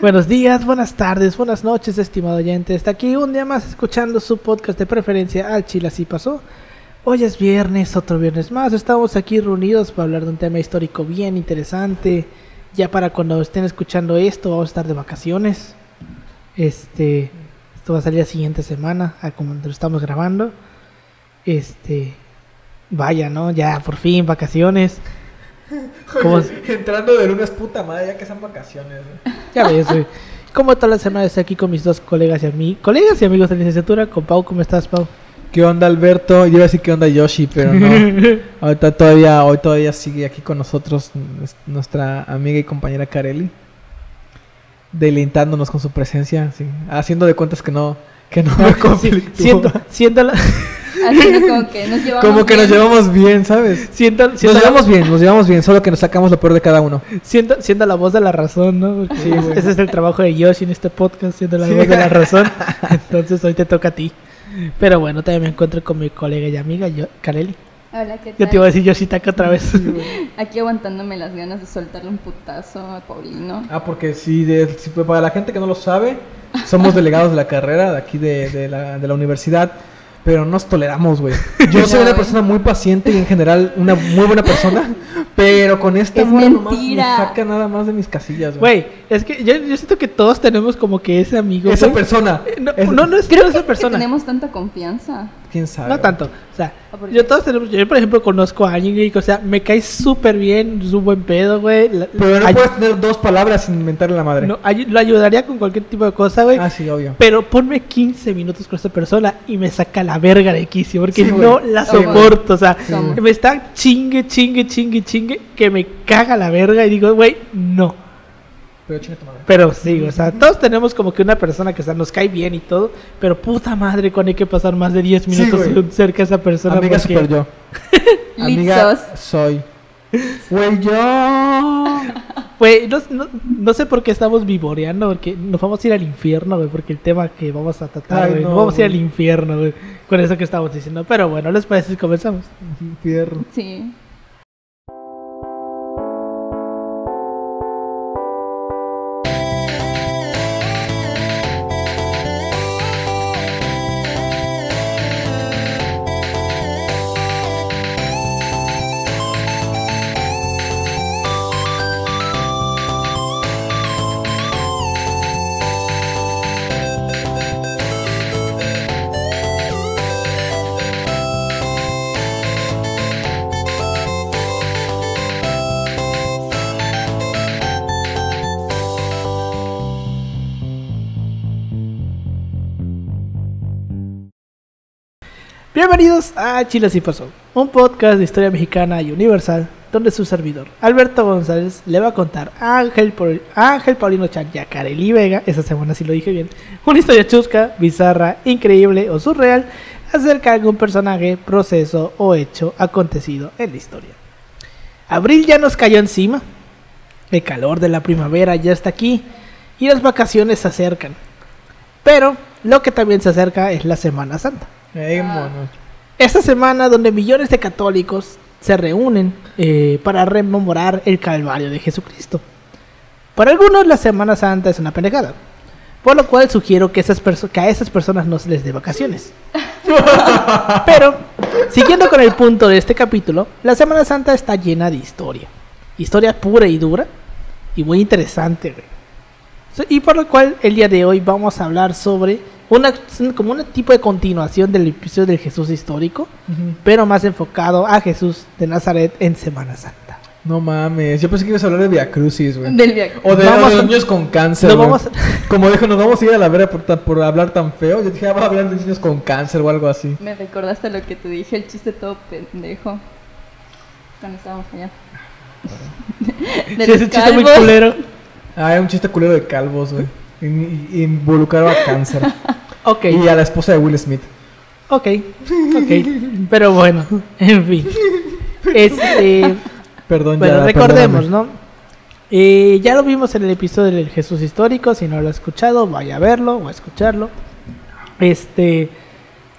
Buenos días, buenas tardes, buenas noches, estimado oyente. Está aquí un día más escuchando su podcast de preferencia al Chile así pasó. Hoy es viernes, otro viernes más. Estamos aquí reunidos para hablar de un tema histórico bien interesante. Ya para cuando estén escuchando esto, vamos a estar de vacaciones. Este, esto va a salir la siguiente semana, a como lo estamos grabando. Este, vaya, ¿no? Ya por fin vacaciones. ¿Cómo? Entrando de lunes, puta madre, ya que son vacaciones. güey. Ya ves, güey. Como toda la semana estoy aquí con mis dos colegas y amigos, colegas y amigos de licenciatura, con Pau, ¿cómo estás, Pau? ¿Qué onda, Alberto? Yo iba a decir qué onda, Yoshi, pero no. Ahorita todavía, hoy todavía sigue aquí con nosotros nues- nuestra amiga y compañera Kareli. Deleitándonos con su presencia, sí. Haciendo de cuentas que no, que no me Sí, siendo, siendo la, Así como que nos llevamos Como que nos bien. llevamos bien, ¿sabes? siendo, Nos llevamos la, bien, nos llevamos bien, solo que nos sacamos lo peor de cada uno. siendo, siendo la voz de la razón, ¿no? Porque Sí, ese es el trabajo de Yoshi en este podcast, siendo la Sí. voz de la razón. Entonces hoy te toca a ti. Pero bueno, también me encuentro con mi colega y amiga, yo, Kareli. Hola, ¿qué tal? Yo te iba a decir Yoshi Taka otra vez. Aquí aguantándome las ganas de soltarle un putazo a Paulino. Ah, porque sí, de, pues, para la gente que no lo sabe, somos delegados de la carrera de aquí de, de la, de la universidad, pero no nos toleramos, güey. Yo soy una persona muy paciente y en general una muy buena persona, pero con esta Es nomás me mentira. saca nada más de mis casillas, güey. Es que yo, yo siento que todos tenemos como que ese amigo. Esa persona. Eh, No, es- no, no es Creo esa que, persona. que tenemos tanta confianza. ¿Quién sabe? No tanto. O sea, ¿O por yo todos tenemos. Yo, por ejemplo, conozco a alguien que, o sea, me cae súper bien, es un buen pedo, güey. la- Pero no ay- puedes tener dos palabras sin inventarle la madre. no, ay- lo ayudaría con cualquier tipo de cosa, güey. Ah, sí, obvio. Pero ponme 15 minutos con esta persona y me saca la verga de quicio, porque Sí, güey. no la soporto. O sea, me está chingue, chingue, chingue, chingue, que me caga la verga y digo, güey, no. Pero chinga tu madre. Pero sí, o sea, todos tenemos como que una persona que o sea, nos cae bien y todo, pero puta madre, cuando hay que pasar más de 10 Sí, minutos cerca de esa persona. Amiga porque- super yo. Amiga soy. Güey, yo. Güey, no, no, no sé por qué estamos vivoreando, porque nos vamos a ir al infierno, güey, porque el tema que vamos a tratar, güey, no, nos vamos a ir al infierno, güey, con eso que estamos diciendo. Pero bueno, ¿les parece si comenzamos? Fierro. Sí. Bienvenidos a Chile Así Pasó, un podcast de historia mexicana y universal, donde su servidor, Alberto González, le va a contar a Ángel, Ángel Paulino Chan y a Kareli Vega, esa semana sí lo dije bien, una historia chusca, bizarra, increíble o surreal acerca de algún personaje, proceso o hecho acontecido en la historia. Abril ya nos cayó encima, el calor de la primavera ya está aquí y las vacaciones se acercan. Pero lo que también se acerca es la Semana Santa. Mono. Esta semana donde millones de católicos se reúnen eh, para rememorar el Calvario de Jesucristo. Para algunos la Semana Santa es una pendejada, por lo cual sugiero que, esas que a esas personas no se les dé vacaciones. Pero, siguiendo con el punto de este capítulo, la Semana Santa está llena de historia. Historia pura y dura y muy interesante. güey. Y por lo cual el día de hoy vamos a hablar sobre una como un tipo de continuación del episodio del Jesús histórico, pero más enfocado a Jesús de Nazaret en Semana Santa. No mames, yo pensé que ibas a hablar de Via Crucis, güey. Del viaje. O de, Vamos o de a- niños con cáncer. Güey. vamos a- Como dijo, nos vamos a ir a la vera por, por hablar tan feo. Yo dije, ah, va a hablar de niños con cáncer o algo así. Me recordaste lo que te dije, el chiste todo pendejo. Cuando estábamos allá. De Sí, los ese chiste muy culero. Ah, era un chiste culero de calvos, güey. In- in- Involucraba cáncer. Ok, Y a la esposa de Will Smith. ok, ok. Pero bueno, en fin. Este, Perdón, bueno, ya. recordemos, perdóname. ¿no? Eh, ya lo vimos en el episodio del Jesús histórico. Si no lo ha escuchado, vaya a verlo o a escucharlo. Este,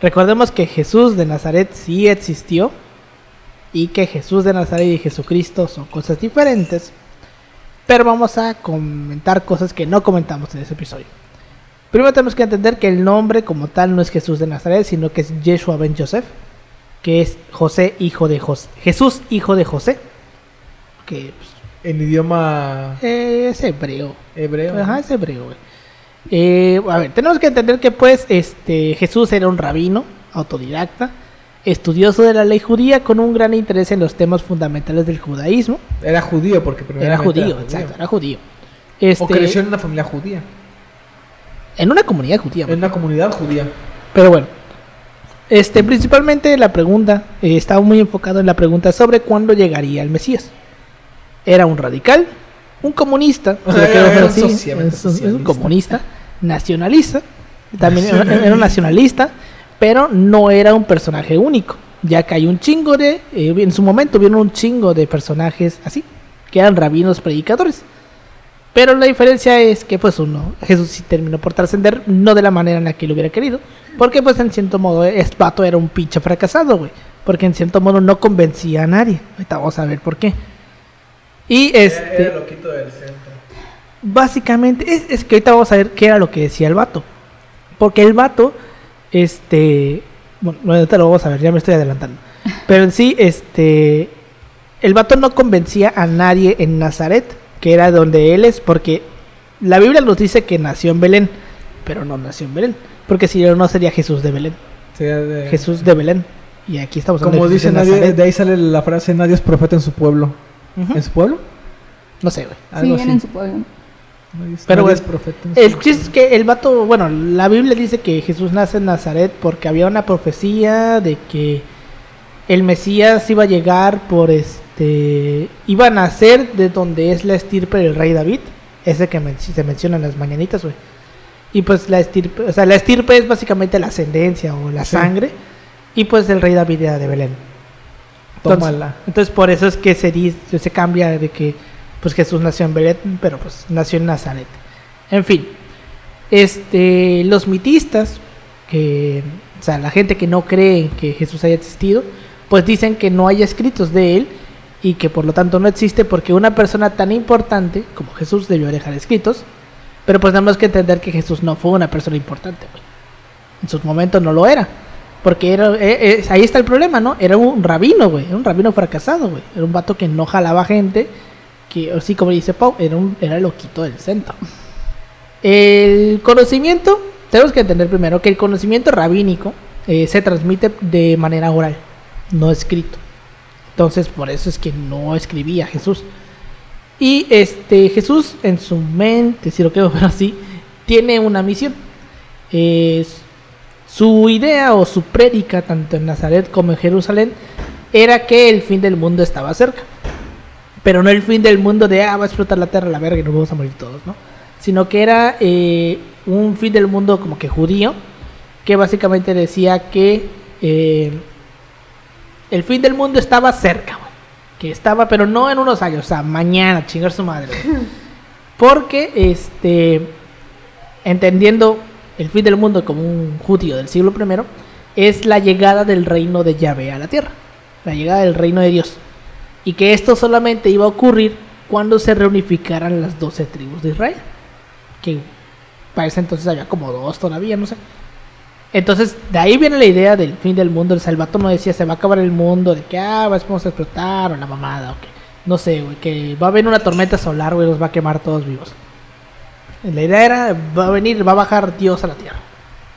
recordemos que Jesús de Nazaret sí existió y que Jesús de Nazaret y Jesucristo son cosas diferentes. Pero vamos a comentar cosas que no comentamos en ese episodio. Primero tenemos que entender que el nombre como tal no es Jesús de Nazaret, sino que es Yeshua ben Joseph, que es José hijo de José, Jesús hijo de José, que pues, En idioma eh, es hebreo. hebreo. Ajá, es hebreo, güey. Eh, a ver, tenemos que entender que pues este Jesús era un rabino, autodidacta, estudioso de la ley judía con un gran interés en los temas fundamentales del judaísmo. Era judío porque Era primeramente judío, exacto, era judío. Este, O creció en una familia judía. en una comunidad judía. En una comunidad judía. Pero bueno, este, principalmente la pregunta eh, estaba muy enfocado en la pregunta sobre cuándo llegaría el Mesías. Era un radical, un comunista, O sea, era un es es comunista, nacionalista, también era, era un nacionalista, pero no era un personaje único, ya que hay un chingo de, eh, en su momento vieron un chingo de personajes así, que eran rabinos predicadores. Pero la diferencia es que pues uno, Jesús sí terminó por trascender, no de la manera en la que lo hubiera querido, porque pues en cierto modo este vato era un pinche fracasado, güey, porque en cierto modo no convencía a nadie. Ahorita vamos a ver por qué. Y este, loquito del centro. básicamente, es, es que ahorita vamos a ver qué era lo que decía el vato. Porque el vato, este, bueno, ahorita lo vamos a ver, ya me estoy adelantando. Pero en sí, este, el vato no convencía a nadie en Nazaret, que era donde él es, porque la Biblia nos dice que nació en Belén, pero no nació en Belén, porque si no, no sería Jesús de Belén, Jesús de Belén. Y aquí estamos Como dice nadie, de ahí sale la frase nadie es profeta en su pueblo. ¿En su pueblo? No sé, güey. Sí, así. en su pueblo. Es- Pero es profeta El chiste es que el vato, bueno, la Biblia dice que Jesús nace en Nazaret porque había una profecía de que el Mesías iba a llegar por este. iba a nacer de donde es la estirpe del rey David, ese que men- se menciona en las mañanitas, güey. Y pues la estirpe, o sea, la estirpe es básicamente la ascendencia o la Sí. sangre, y pues el rey David era de Belén. Entonces, Tómala. entonces por eso es que se dice, se cambia de que pues Jesús nació en Belén, pero pues nació en Nazaret. En fin, este, los mitistas, que, o sea, la gente que no cree que Jesús haya existido, pues dicen que no hay escritos de él y que por lo tanto no existe porque una persona tan importante como Jesús debió dejar escritos, pero pues tenemos que entender que Jesús no fue una persona importante. En sus momentos no lo era. Porque era, eh, eh, ahí está el problema, ¿no? Era un rabino, güey. Era un rabino fracasado, güey. Era un vato que no jalaba gente. Que, así como dice Pau, era, era el loquito del centro. El conocimiento, tenemos que entender primero que el conocimiento rabínico eh, se transmite de manera oral, no escrito. Entonces, por eso es que no escribía Jesús. Y este Jesús en su mente, si lo quiero ver así, tiene una misión. Es- su idea o su prédica, tanto en Nazaret como en Jerusalén, era que el fin del mundo estaba cerca. Pero no el fin del mundo de, ah, va a explotar la tierra, la verga y nos vamos a morir todos, ¿no? Sino que era eh, un fin del mundo como que judío, que básicamente decía que eh, el fin del mundo estaba cerca, güey. Que estaba, pero no en unos años, o sea, mañana, chingar su madre. güey. Porque, este, entendiendo el fin del mundo como un judío del siglo I, es la llegada del reino de Yahvé a la tierra. La llegada del reino de Dios. Y que esto solamente iba a ocurrir cuando se reunificaran las 12 tribus de Israel. Que para ese entonces había como dos todavía, no sé. Entonces, de ahí viene la idea del fin del mundo. El salvato no decía se va a acabar el mundo, de que ah, vamos a explotar, o la mamada, o que no sé, güey, que va a venir una tormenta solar, güey, los va a quemar todos vivos. La idea era, va a venir, va a bajar Dios a la tierra.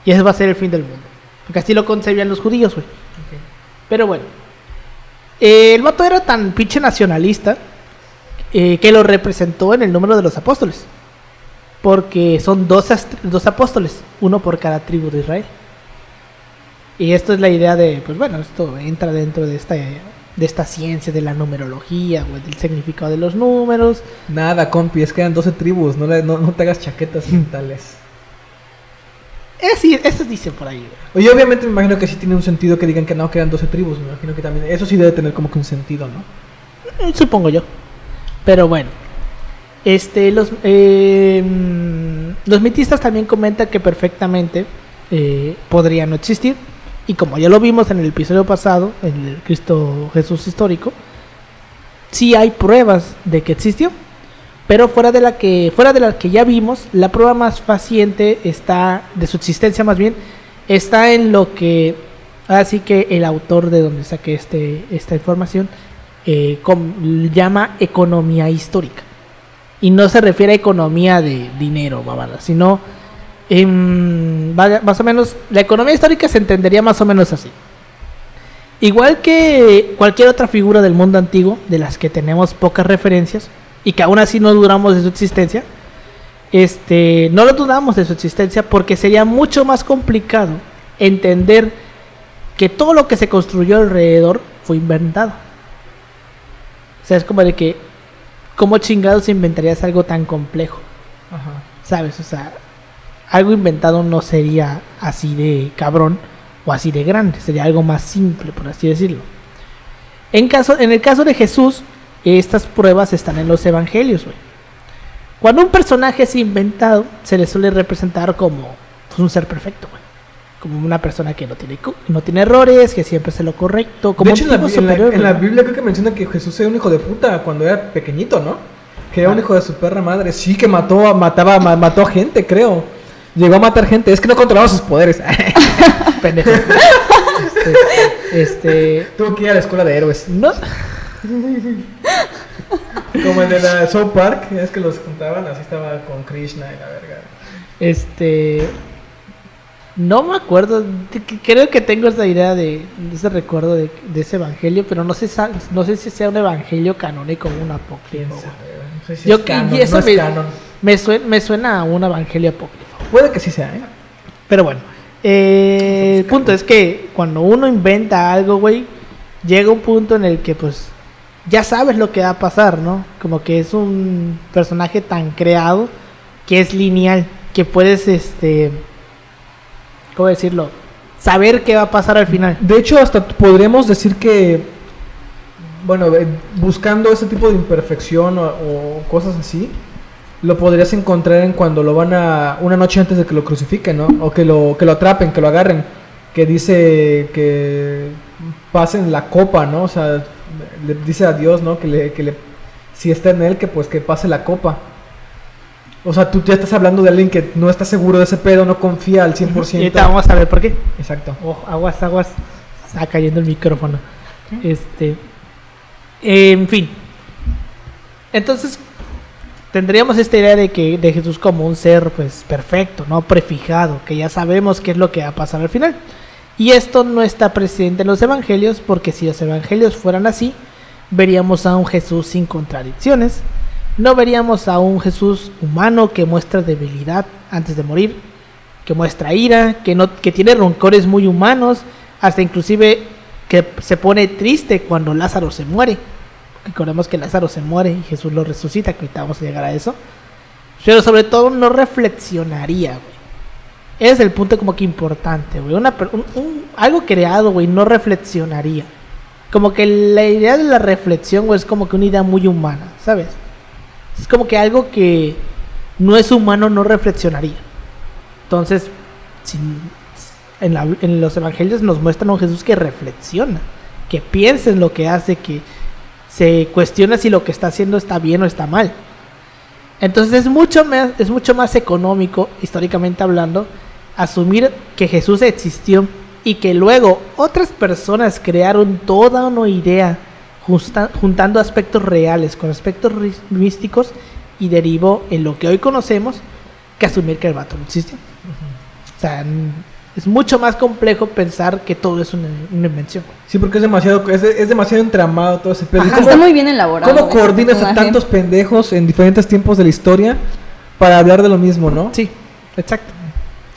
Y ese va a ser el fin del mundo. Porque así lo concebían los judíos, güey. Pero bueno, eh, el vato era tan pinche nacionalista eh, que lo representó en el número de los apóstoles. Porque son dos, dos apóstoles, uno por cada tribu de Israel. Y esto es la idea de, pues bueno, esto entra dentro de esta, de esta ciencia de la numerología, güey, del significado de los números. Nada, compi, es que eran 12 tribus, no, le- no, no te hagas chaquetas mentales. Es decir, eso dicen por ahí. Oye, obviamente me imagino que sí tiene un sentido que digan que no, que eran 12 tribus, me imagino que también, eso sí debe tener como que un sentido, ¿no? Mm, Supongo yo. Pero bueno. Este, los, eh, los mitistas también comentan que perfectamente eh, podría no existir. Y como ya lo vimos en el episodio pasado, en el Cristo Jesús histórico, sí hay pruebas de que existió. Pero fuera de la que fuera de la que ya vimos, la prueba más faciente está de su existencia más bien está en lo que así que el autor de donde saqué este esta información eh, llama economía histórica y no se refiere a economía de dinero, babada, sino em, más o menos la economía histórica se entendería más o menos así. Igual que cualquier otra figura del mundo antiguo, de las que tenemos pocas referencias y que aún así no dudamos de su existencia, este, no lo dudamos de su existencia porque sería mucho más complicado entender que todo lo que se construyó alrededor fue inventado. O sea, es como de que, ¿cómo chingados inventarías algo tan complejo? Ajá. ¿Sabes? O sea, algo inventado no sería así de cabrón o así de grande, sería algo más simple, por así decirlo. En, caso, en el caso de Jesús, estas pruebas están en los evangelios, güey. Cuando un personaje es inventado, se le suele representar como pues, un ser perfecto, güey. Como una persona que no tiene, no tiene errores, que siempre hace lo correcto, como de hecho, un en la, en la- en. Biblia creo que menciona que Jesús era un hijo de puta cuando era pequeñito, ¿no? Que era un Ah. hijo de su perra madre. Sí, que mató, a- mataba, ma- mató a gente, creo. Llegó a matar gente. Es que no controlaba sus poderes. Pendejo. este, este, Tuvo que ir a la escuela de héroes. no, Como el de la South Park. Es que los juntaban, así estaba con Krishna y la verga. Este. No me acuerdo. Creo que tengo esa idea de. ese recuerdo de, de ese evangelio. Pero no sé, no sé si sea un evangelio canónico o un ¿Quién apócrifo. No sé si Yo es canon, y eso no es me- canon. Me, suena, me suena a un evangelio apócrifo. Puede que sí sea, ¿eh? Pero bueno. eh, el punto es que cuando uno inventa algo, güey. Llega un punto en el que, pues. Ya sabes lo que va a pasar, ¿no? Como que es un personaje tan creado que es lineal, que puedes, este, ¿cómo decirlo? Saber qué va a pasar al final. De hecho, hasta podríamos decir que, bueno, eh, buscando ese tipo de imperfección o, o cosas así, lo podrías encontrar en cuando lo van a, una noche antes de que lo crucifiquen, ¿no? O que lo, que lo atrapen, que lo agarren, que dice que pasen la copa, ¿no? O sea, le dice a Dios, ¿no? Que le, que le, si está en él, que pues que pase la copa. O sea, tú ya estás hablando de alguien que no está seguro de ese pedo, no confía al 100%. Y ahorita vamos a ver por qué. Exacto. Oh, aguas, aguas. Está cayendo el micrófono. Este. En fin. Entonces, tendríamos esta idea de que de Jesús como un ser pues perfecto, no prefijado, que ya sabemos qué es lo que va a pasar al final. Y esto no está presente en los evangelios, porque si los evangelios fueran así, veríamos a un Jesús sin contradicciones, no veríamos a un Jesús humano que muestra debilidad antes de morir, que muestra ira, que no que tiene roncores muy humanos, hasta inclusive que se pone triste cuando Lázaro se muere. Recordemos que Lázaro se muere y Jesús lo resucita, que ahorita vamos a llegar a eso. Pero sobre todo no reflexionaría. Ese es el punto como que importante, güey. Una algo creado, güey, no reflexionaría. Como que la idea de la reflexión, güey, es como que una idea muy humana, ¿sabes? Es como que algo que no es humano no reflexionaría. Entonces, en los evangelios nos muestran a un Jesús que reflexiona, que piensa en lo que hace, que se cuestiona si lo que está haciendo está bien o está mal. Entonces es mucho más, es mucho más económico, históricamente hablando, asumir que Jesús existió y que luego otras personas crearon toda una idea justa- juntando aspectos reales con aspectos místicos y derivó en lo que hoy conocemos que asumir que el vato no existió. O sea, es mucho más complejo pensar que todo es una, una invención. Sí, porque es demasiado, es, de- es demasiado entramado todo ese pedo. ¿Y Ajá, cómo- Está muy bien elaborado. ¿Cómo coordinas a tantos pendejos en diferentes tiempos de la historia para hablar de lo mismo, no? Sí, exacto.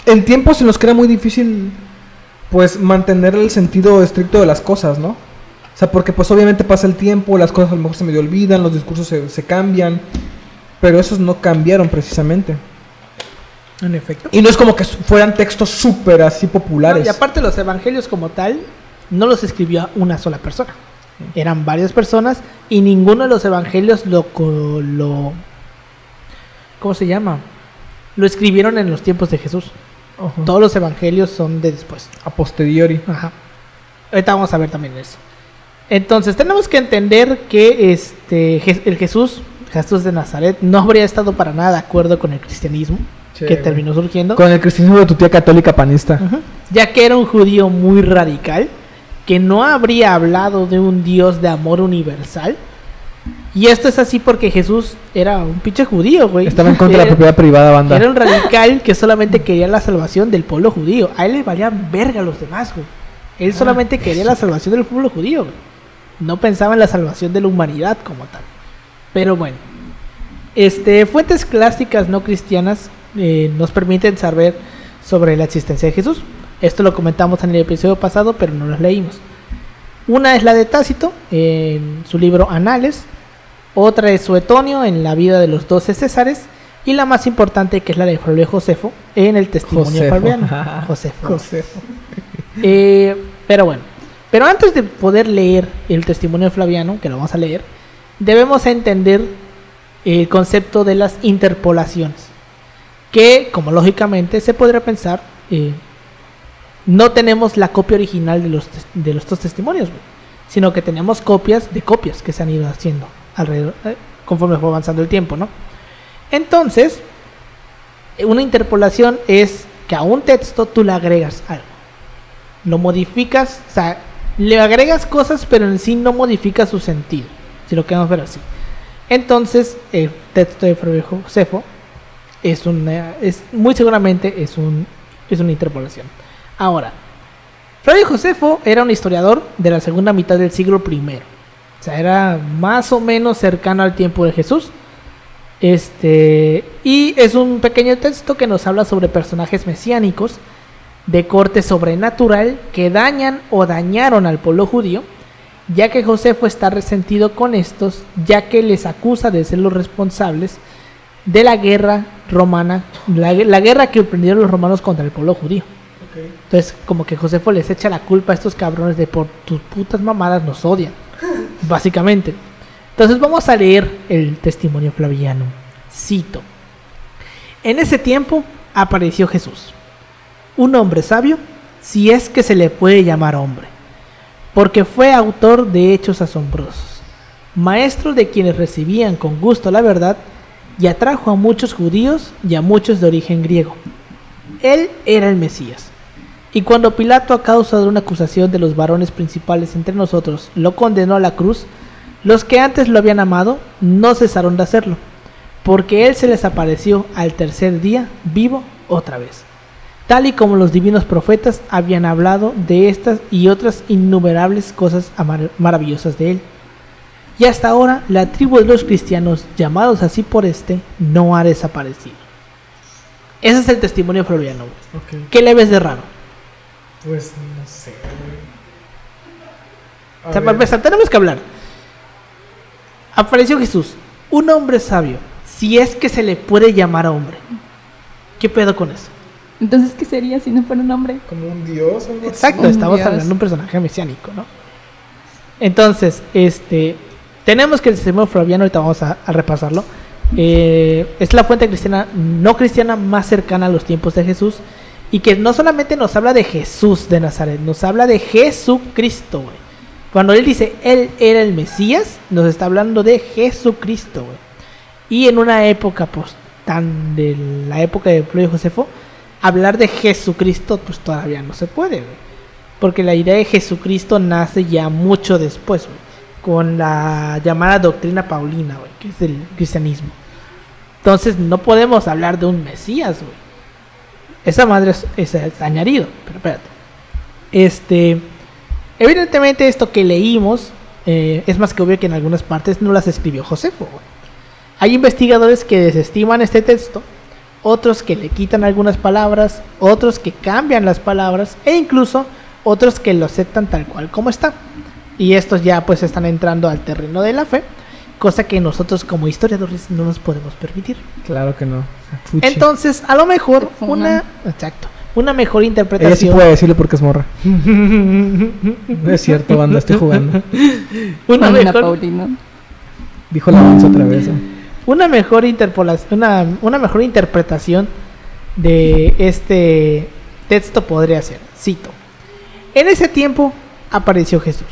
En tiempos en los que era muy difícil, pues, mantener el sentido estricto de las cosas, ¿no? O sea, porque pues obviamente pasa el tiempo, las cosas a lo mejor se medio olvidan, los discursos se, se cambian, pero esos no cambiaron precisamente. En efecto. Y no es como que fueran textos súper así No, populares. y aparte los evangelios como tal, no los escribió una sola persona. Eran varias personas y ninguno de los evangelios lo, lo ¿cómo se llama? Lo escribieron en los tiempos de Jesús. Ajá. Todos los evangelios son de después. A posteriori. Ajá. Ahorita vamos a ver también eso. Entonces, tenemos que entender que este el Jesús, Jesús de Nazaret no habría estado para nada de acuerdo con el cristianismo que güey. terminó surgiendo, Con el cristianismo de tu tía católica panista. Ya que era un judío muy radical, que no habría hablado de un Dios de amor universal. Y esto es así porque Jesús era un pinche judío, güey. Estaba en contra de la propiedad privada, banda. Era un radical que solamente quería la salvación del pueblo judío. A él le valían verga a los demás, güey. Él Ah, solamente quería la salvación del pueblo judío, güey. No pensaba en la salvación de la humanidad como tal. Pero bueno. Este, fuentes clásicas no cristianas eh, nos permiten saber sobre la existencia de Jesús. Esto lo comentamos en el episodio pasado, pero no los leímos. Una es la de Tácito, en su libro Anales. Otra es Suetonio, en la vida de los doce Césares. Y la más importante, que es la de Flavio Josefo, en el testimonio Josefo. Fabiano. Josefo. Josefo. Eh, pero bueno, pero antes de poder leer el testimonio de Flaviano, que lo vamos a leer, debemos entender el concepto de las interpolaciones. Que, como lógicamente se podría pensar, eh, no tenemos la copia original de los, de los estos testimonios, sino que tenemos copias de copias que se han ido haciendo alrededor, eh, conforme fue avanzando el tiempo, ¿no? Entonces, una interpolación es que a un texto tú le agregas algo lo modificas, o sea, le agregas cosas, pero en sí no modifica su sentido, si lo queremos ver así. Entonces, el texto de Fray Josefo es una, es muy seguramente es un es una interpolación. Ahora, Fray Josefo era un historiador de la segunda mitad del siglo I. Sea, era más o menos cercano al tiempo de Jesús. Este, y es un pequeño texto que nos habla sobre personajes mesiánicos de corte sobrenatural que dañan o dañaron al pueblo judío, ya que Josefo está resentido con estos, ya que les acusa de ser los responsables de la guerra romana, la, la guerra que emprendieron los romanos contra el pueblo judío. Entonces, como que Josefo les echa la culpa a estos cabrones de por tus putas mamadas nos odian, básicamente. Entonces vamos a leer el testimonio flaviano. Cito. En ese tiempo apareció Jesús un hombre sabio, si es que se le puede llamar hombre, porque fue autor de hechos asombrosos, maestro de quienes recibían con gusto la verdad, y atrajo a muchos judíos y a muchos de origen griego. Él era el Mesías. Y cuando Pilato, a causa de una acusación de los varones principales entre nosotros, lo condenó a la cruz, los que antes lo habían amado no cesaron de hacerlo, porque él se les apareció al tercer día vivo otra vez tal y como los divinos profetas habían hablado de estas y otras innumerables cosas maravillosas de él. Y hasta ahora la tribu de los cristianos, llamados así por este, no ha desaparecido. Ese es el testimonio de Floriano. güey. Ok. ¿Qué le ves de raro? Pues no sé, güey. O sea, ver. para empezar, tenemos que hablar. Apareció Jesús, un hombre sabio, si es que se le puede llamar hombre. ¿Qué pedo con eso? Entonces, ¿qué sería si no fuera un hombre? Como un dios algo. Exacto, estamos dios. hablando de un personaje mesiánico, ¿no? Entonces, este, tenemos que el testimonio flaviano, ahorita vamos a, a repasarlo, eh, es la fuente cristiana, no cristiana más cercana a los tiempos de Jesús y que no solamente nos habla de Jesús de Nazaret, nos habla de Jesucristo, güey. Cuando él dice él era el Mesías, nos está hablando de Jesucristo, güey. Y en una época, pues, tan de la época de Flavio Josefo, hablar de Jesucristo, pues todavía no se puede, güey. Porque la idea de Jesucristo nace ya mucho después, güey. Con la llamada doctrina paulina, güey, que es el cristianismo. Entonces no podemos hablar de un Mesías, güey. Esa madre es, es- añadido, pero espérate. Este, evidentemente esto que leímos eh, es más que obvio que en algunas partes no las escribió Josefo. Hay investigadores que desestiman este texto, otros que le quitan algunas palabras, otros que cambian las palabras e incluso otros que lo aceptan tal cual como está. Y estos ya pues están entrando al terreno de la fe, cosa que nosotros como historiadores no nos podemos permitir. Claro que no. Fuchi. Entonces, a lo mejor una, exacto, una mejor Ella sí interpretación. puede decirle porque es morra. No es cierto, banda, estoy jugando. una mejor Paulino. Dijo la manza otra vez. ¿eh? una mejor interpolación, una, una mejor interpretación de este texto podría ser, cito, en ese tiempo apareció Jesús,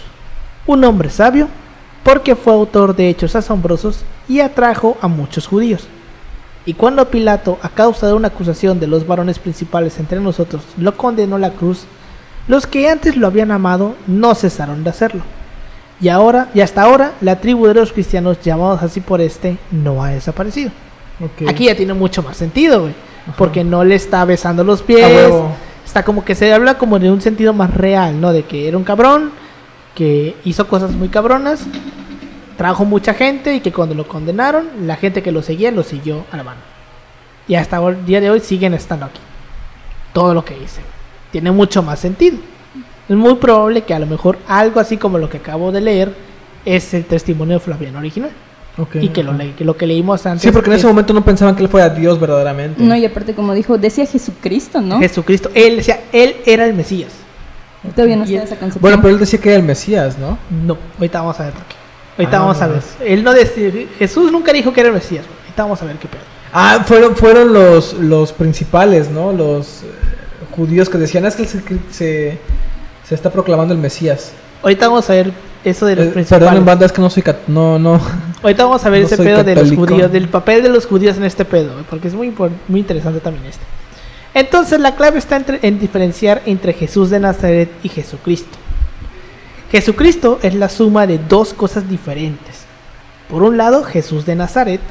un hombre sabio, porque fue autor de hechos asombrosos y atrajo a muchos judíos. Y cuando Pilato, a causa de una acusación de los varones principales entre nosotros, lo condenó a la cruz, los que antes lo habían amado no cesaron de hacerlo. Y ahora, y hasta ahora, la tribu de los cristianos llamados así por este no ha desaparecido. Ok. Aquí ya tiene mucho más sentido, güey. Porque no le está besando los pies. Está como que se habla como de un sentido más real, ¿no? De que era un cabrón, que hizo cosas muy cabronas, trajo mucha gente y que cuando lo condenaron, la gente que lo seguía lo siguió a la mano. Y hasta el día de hoy siguen estando aquí. Todo lo que hice. Tiene mucho más sentido. Es muy probable que a lo mejor algo así como lo que acabo de leer es el testimonio de Flaviano original. Ok. Y que lo, le- que lo que leímos antes. Sí, porque en ese es momento no pensaban que él fuera Dios verdaderamente. No, y aparte, como dijo, decía Jesucristo, ¿no? Jesucristo. Él, sea, él era el Mesías. Todavía no Y- está esa concepción. Bueno, pero él decía que era el Mesías, ¿no? No, ahorita vamos a ver por qué. Ahorita Ah, vamos a ver. Él no decía, Jesús nunca dijo que era el Mesías. Ahorita vamos a ver qué pedo. Ah, fueron, fueron los, los principales, ¿no? Los eh, judíos que decían, es que se, se, se está proclamando el Mesías. Ahorita vamos a ver eso de los Eh, principales. perdón, en banda, es que no soy... cat- No, no. Ahorita vamos a ver No ese pedo de los católico. judíos, del papel de los judíos en este pedo, porque es muy, muy interesante también este. Entonces la clave está entre- en diferenciar entre Jesús de Nazaret y Jesucristo. Jesucristo es la suma de dos cosas diferentes. Por un lado, Jesús de Nazaret,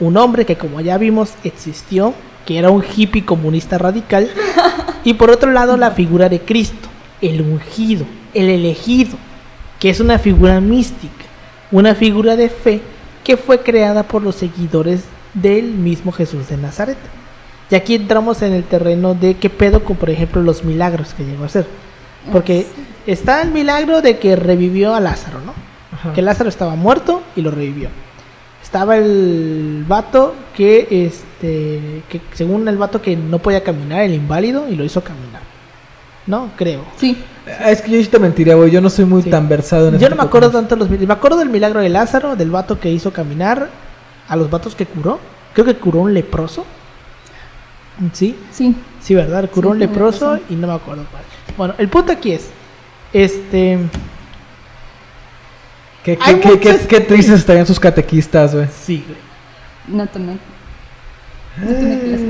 un hombre que como ya vimos existió, que era un hippie comunista radical, y por otro lado la figura de Cristo, el ungido, el elegido, que es una figura mística, una figura de fe que fue creada por los seguidores del mismo Jesús de Nazaret. Y aquí entramos en el terreno de qué pedo con, por ejemplo, los milagros que llegó a hacer. Porque está el milagro de que revivió a Lázaro, ¿no? Ajá. Que Lázaro estaba muerto y lo revivió. Estaba el vato que, este, que según el vato que no podía caminar, el inválido, y lo hizo caminar. ¿No? Creo. Sí, Ah, Es que yo sí te mentiría, güey. Yo no soy muy Sí. tan versado en ese Yo no me acuerdo tanto de los mil- Me acuerdo del milagro de Lázaro, del vato que hizo caminar, a los vatos que curó. Creo que curó un leproso. Sí, sí. sí, ¿verdad? Curó Sí, un un leproso y no me acuerdo cuál. Bueno, el punto aquí es, este, ¿Qué, Hay qué, qué, qué, muchas- qué tristes estarían sus catequistas, güey. sí, güey. No tomé. No tomé clases.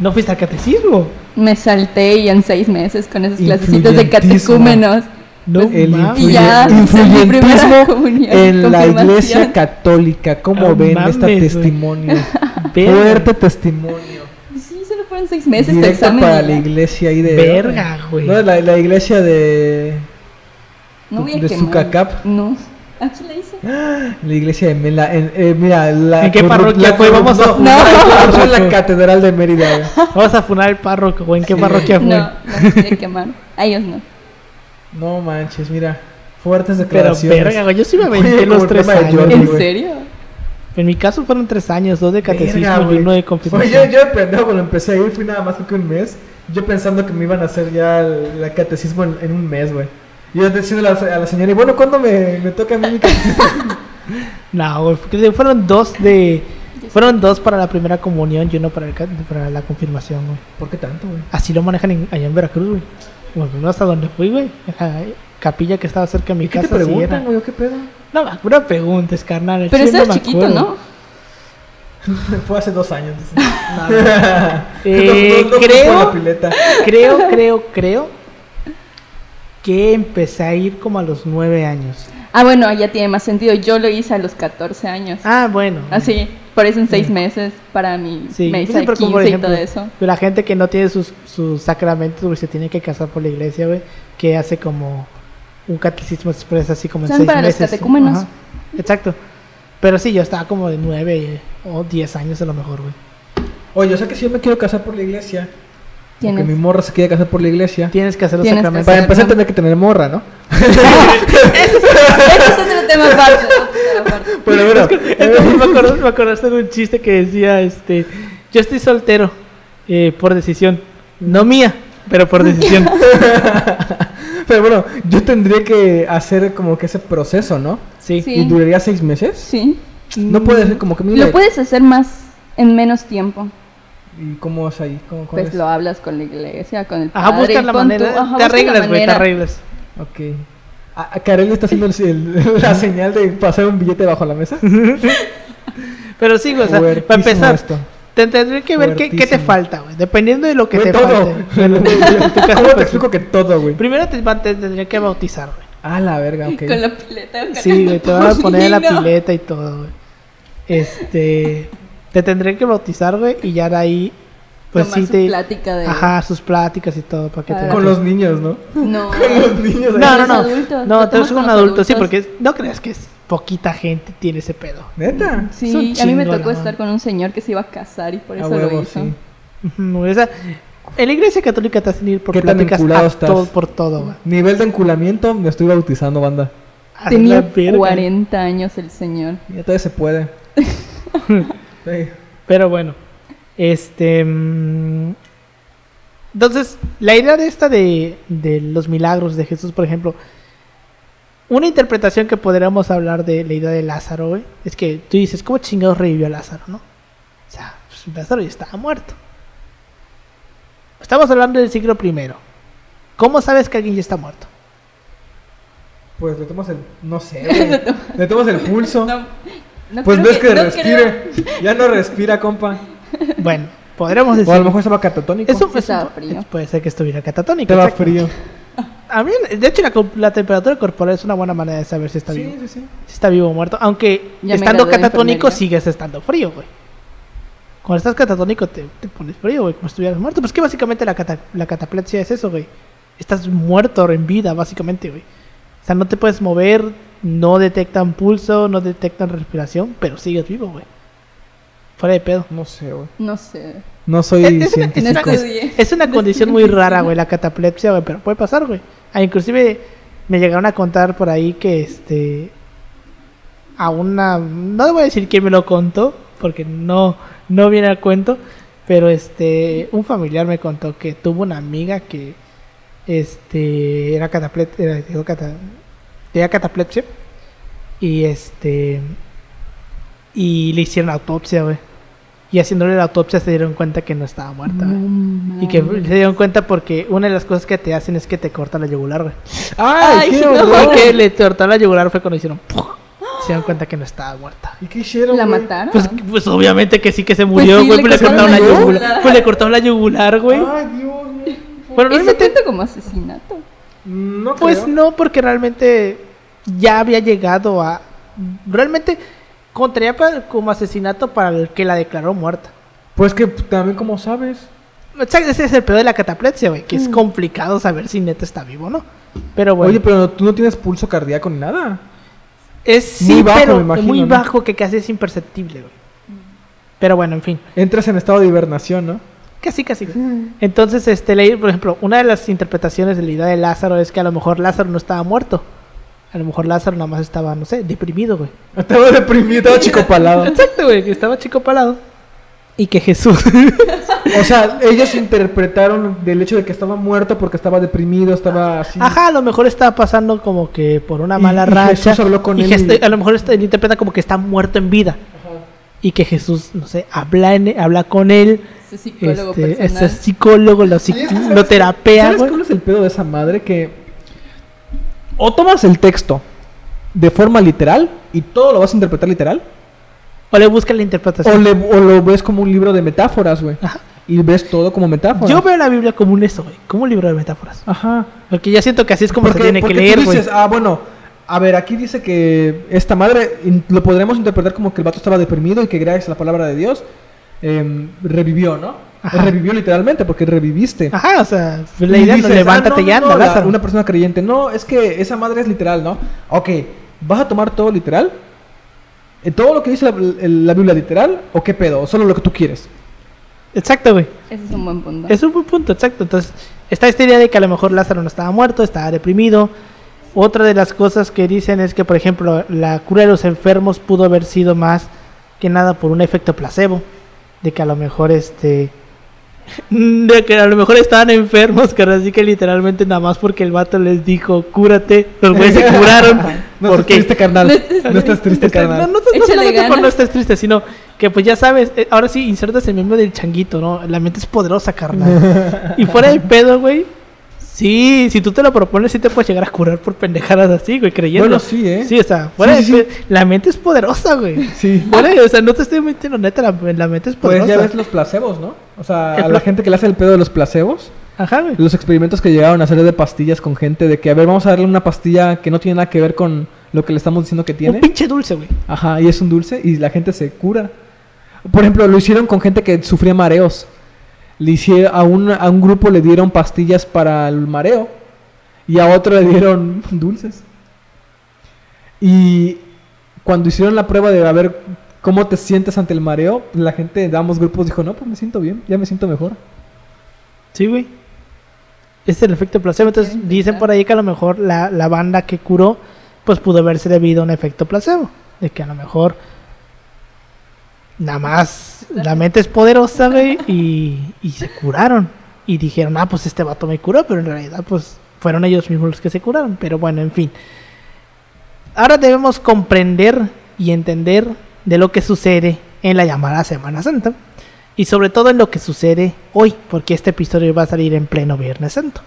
¿No fuiste al catecismo? Me salté y en seis meses con esas clasecitas de catecúmenos. No Pues, El ya, influyentismo comunión, en la iglesia católica. ¿Cómo No ven mames, este testimonio? Fuerte testimonio. Fueron seis meses de Directo examen. para la iglesia ahí de... Verga, güey. No, la, la iglesia de... No voy a de. Zucacap. No. Aquí la hice. La iglesia de Mela... En, eh, mira, la... ¿En qué parroquia la fue? Vamos a no, funar no, no, en la catedral de Mérida, güey. Vamos a funar al párroco, güey. ¿En qué parroquia fue? No, no quería quemar. A ellos no. No manches, mira. Fuertes Pero declaraciones. verga, güey. Yo sí me aventé los el tres años. ¿En serio? En mi caso fueron tres años, dos de catecismo Verga, y uno de Oye, confirmación. yo, yo de pendejo cuando empecé a ir fui nada más que un mes. Yo pensando que me iban a hacer ya el, la catecismo en, en un mes, güey. Y yo diciendo a la, a la señora, y bueno, ¿cuándo me, me toca a mí mi catecismo? No, güey, fueron dos de... Fueron dos para la primera comunión y uno para, el para la confirmación, güey. ¿Por qué tanto, güey? Así lo manejan en- allá en Veracruz, güey. Bueno, hasta donde fui, güey. La capilla que estaba cerca de mi ¿Y qué casa. te preguntan, güey? ¿Qué pedo? No, no preguntes, carnal. al Pero estabas me chiquito, acuerdo. ¿no? Fue hace dos años. No, no. Eh, No, no, no creo- por la pileta. creo, creo, creo que empecé a ir como a los nueve años. Ah, bueno, ya tiene más sentido. Yo lo hice a los 14 años. Ah, bueno. Así, por eso en seis meses para mi Sí, me sí, hice pero como 15 por y ejemplo, todo eso. La gente que no tiene sus, sus sacramentos, güey, se tiene que casar por la iglesia, güey, que hace como un catecismo express así como en Son seis para los meses. catecúmenos. Ajá, Exacto. Pero sí, yo estaba como de nueve o diez años a lo mejor, güey. Oye, o sea que si yo me quiero casar por la iglesia, porque Tienes. mi morra se quiere casar por la iglesia, Tienes que hacer los sacramentos. para empezar tendré que tener morra, ¿no? Ese es otro tema aparte. Pero bueno, Entonces, me acuerdo, me acordaste de un chiste que decía, este, yo estoy soltero eh, por decisión, no mía, pero por decisión. pero bueno, yo tendría que hacer como que ese proceso, ¿no? Sí. Sí. ¿Y duraría seis meses? Sí. No puede ser como que... mira, Lo puedes hacer más en menos tiempo. ¿Y cómo es ahí? ¿Cómo, cuál Pues es? lo hablas con la iglesia, con el Ajá, padre. buscas la tu- manera, ajá, te arreglas, güey, te arreglas. Ok. A, a Karel le está haciendo el- el- la señal de pasar un billete bajo la mesa. Pero sí, güey, o sea, para empezar, esto. Te tendré que ver qué, qué te falta, güey. Dependiendo de lo que Güey, te todo. falte. En tu caso, ¿Cómo te pues, explico que todo, güey? Primero te, te tendría que bautizar, güey. Ah, la verga, ok. Con la pileta. Sí, güey, te van a poner en la pileta y todo, güey. Este. Te tendré que bautizar, güey, y ya de ahí. Pues Tomar sí su te. plática de... Ajá, sus pláticas y todo, para que te. Ah. Con los niños, ¿no? No. Con los niños. ahí. No, no, no. adultos, No, te con los adulto, sí, adultos. porque no creas que es poquita gente tiene ese pedo. ¿Neta? Sí, a mí me tocó estar con un señor que se iba a casar y por eso huevo, lo hizo. sí. Ujú, o sea, en la iglesia católica te hacen ir por ¿Qué pláticas enculado a estás? todo, por todo, güey. Nivel de enculamiento, me estoy bautizando, banda. Tenía verga. 40 años el señor. Ya todavía se puede. Sí. Pero bueno, este. mm, Entonces, la idea de esta de, de los milagros de Jesús, por ejemplo, una interpretación que podríamos hablar de la idea de Lázaro, güey, es que tú dices, ¿cómo chingados revivió Lázaro, no? O sea, pues, Lázaro ya estaba muerto. Estamos hablando del siglo primero. ¿Cómo sabes que alguien ya está muerto? Pues le tomas el. No sé. Le tomas el pulso. No, no pues creo ves que, no respire. Ya no respira, compa. Bueno, podríamos decir. O a lo mejor estaba catatónico. es un- Sí es un- estaba frío. Puede ser que estuviera catatónico. Estaba exacto. frío. A mí, de hecho, la, temperatura corporal es una buena manera de saber si está vivo. Sí, sí, sí. Si está vivo o muerto. Aunque Ya estando catatónico sigues estando frío, güey. Cuando estás catatónico te, te pones frío, güey, como si estuvieras muerto. Pues que básicamente la, cata- la es eso, güey. Estás muerto en vida, básicamente, güey. O sea, no te puedes mover, no detectan pulso, no detectan respiración, pero sigues vivo, güey. Fuera de pedo. No sé, güey. No sé. No soy Es, es una, es científico. una- es- una condición muy rara, güey, la cataplepsia, güey, pero puede pasar, güey. Ah, inclusive me llegaron a contar por ahí que este a una no voy a decir quién me lo contó porque no no viene al cuento, pero este un familiar me contó que tuvo una amiga que este era cataplepsia, era, digo, cata- tenía cataplepsia y este y le hicieron autopsia, güey. Y haciéndole la autopsia se dieron cuenta que no estaba muerta. No Y que se dieron cuenta porque una de las cosas que te hacen es que te cortan la yugular, güey. ¡Ay, Ay, qué no. Porque le cortaron la yugular fue cuando hicieron. Se dieron cuenta que no estaba muerta. ¿Y qué hicieron? ¿La mataron? Pues, pues obviamente que sí que se murió, sí, güey. Pues, le cortaron la la yugular. Pues le cortaron la yugular, güey. Ay, Dios mío. Bueno, ¿Eso realmente. cuenta como asesinato? No Pues creo. no, porque realmente ya había llegado a. Realmente contaría como asesinato para el que la declaró muerta. Pues que también, como sabes. Ese es el peor de la cataplepsia, güey. Que es complicado saber si neta está vivo o no. Pero bueno. Oye, pero tú no tienes pulso cardíaco ni nada. Es sí, Muy bajo, pero me imagino, muy ¿no? bajo que casi es imperceptible, güey. Pero bueno, en fin, Entras en estado de hibernación, ¿no? casi, casi. güey. Entonces, este, leí, por ejemplo, una de las interpretaciones de la idea de Lázaro es que a lo mejor Lázaro no estaba muerto. A lo mejor Lázaro nada más estaba, no sé, deprimido, güey. Estaba deprimido, estaba chico palado. Exacto, güey, que estaba chico palado. Y que Jesús. O sea, ellos interpretaron del hecho de que estaba muerto porque estaba deprimido, estaba así. Ajá, a lo mejor estaba pasando como que por una mala y racha. Jesús habló con y él y- a lo mejor está- él interpreta como que está muerto en vida. Y que Jesús, no sé, habla, en- habla con él. Ese psicólogo Este, personal. ese psicólogo lo, psic- lo ¿sabes- terapea, ¿Sabes cuál es el pedo de esa madre? Que o tomas el texto de forma literal y todo lo vas a interpretar literal, O le busca la o, interpretación. le- o lo ves como un libro de metáforas, güey. Ajá. Y ves todo como metáforas. Yo veo la Biblia como un eso, güey. Como un libro de metáforas. Ajá. Porque ya siento que así es como se tiene que porque tú leer, güey. dices, ah, bueno, a ver, aquí dice que esta madre lo podremos interpretar como que el vato estaba deprimido y que gracias a la palabra de Dios em, revivió, ¿no? Ajá. Revivió literalmente porque reviviste. Ajá, o sea, la Y idea no dices, levántate ah, no, ya, no, anda, no, la- Lázaro. Una persona creyente, no, es que esa madre es literal, ¿no? Ok, ¿vas a tomar todo literal? ¿Eh, ¿Todo lo que dice la, Biblia literal? ¿O qué pedo? ¿O solo lo que tú quieres? Exacto, güey. Ese es un buen punto. Es un buen punto, exacto. Entonces, está esta idea de que a lo mejor Lázaro no estaba muerto, estaba deprimido. Otra de las cosas que dicen es que, por ejemplo, la cura de los enfermos pudo haber sido más que nada por un efecto placebo. De que a lo mejor este. De que a lo mejor estaban enfermos, que así que literalmente nada más porque el vato les dijo, cúrate, los güeyes se curaron. No porque estás triste, carnal. No No estás triste, no, carnal. no, no, no Échale solamente por no estés triste, sino que pues ya sabes, eh, ahora sí insertas el miembro del changuito, ¿no? La mente es poderosa, carnal. y fuera de pedo, güey, Sí, si tú te lo propones, sí te puedes llegar a curar por pendejadas así, güey, creyendo. Bueno, sí, ¿eh? Sí, o sea, fuera Sí, sí, de- la mente es poderosa, güey. Sí. Fuera de- o sea, no te estoy mintiendo, neta, la, la mente es Pues poderosa. ya ves los placebos, ¿no? O sea, El a la gente que le hace el pedo de los placebos, Ajá, güey. los experimentos que llegaron a hacer de pastillas con gente, de que, a ver, vamos a darle una pastilla que no tiene nada que ver con lo que le estamos diciendo que tiene. Un pinche dulce, güey. Ajá, y es un dulce y la gente se cura. Por ejemplo, lo hicieron con gente que sufría mareos. Le hicieron, a, un, a un grupo le dieron pastillas para el mareo y a otro le dieron dulces. Y cuando hicieron la prueba de a ver cómo te sientes ante el mareo, la gente de ambos grupos dijo, no, pues me siento bien, ya me siento mejor. Sí, güey. Es el efecto placebo. Entonces dicen por ahí que a lo mejor la, la banda que curó, pues pudo haberse debido a un efecto placebo. De que a lo mejor nada más la mente es poderosa, güey, y, y se curaron. Y dijeron, ah, pues este vato me curó, pero en realidad, pues fueron ellos mismos los que se curaron. Pero bueno, en fin. Ahora debemos comprender y entender de lo que sucede en la llamada Semana Santa y sobre todo en lo que sucede hoy, porque este episodio va a salir en pleno Viernes Santo.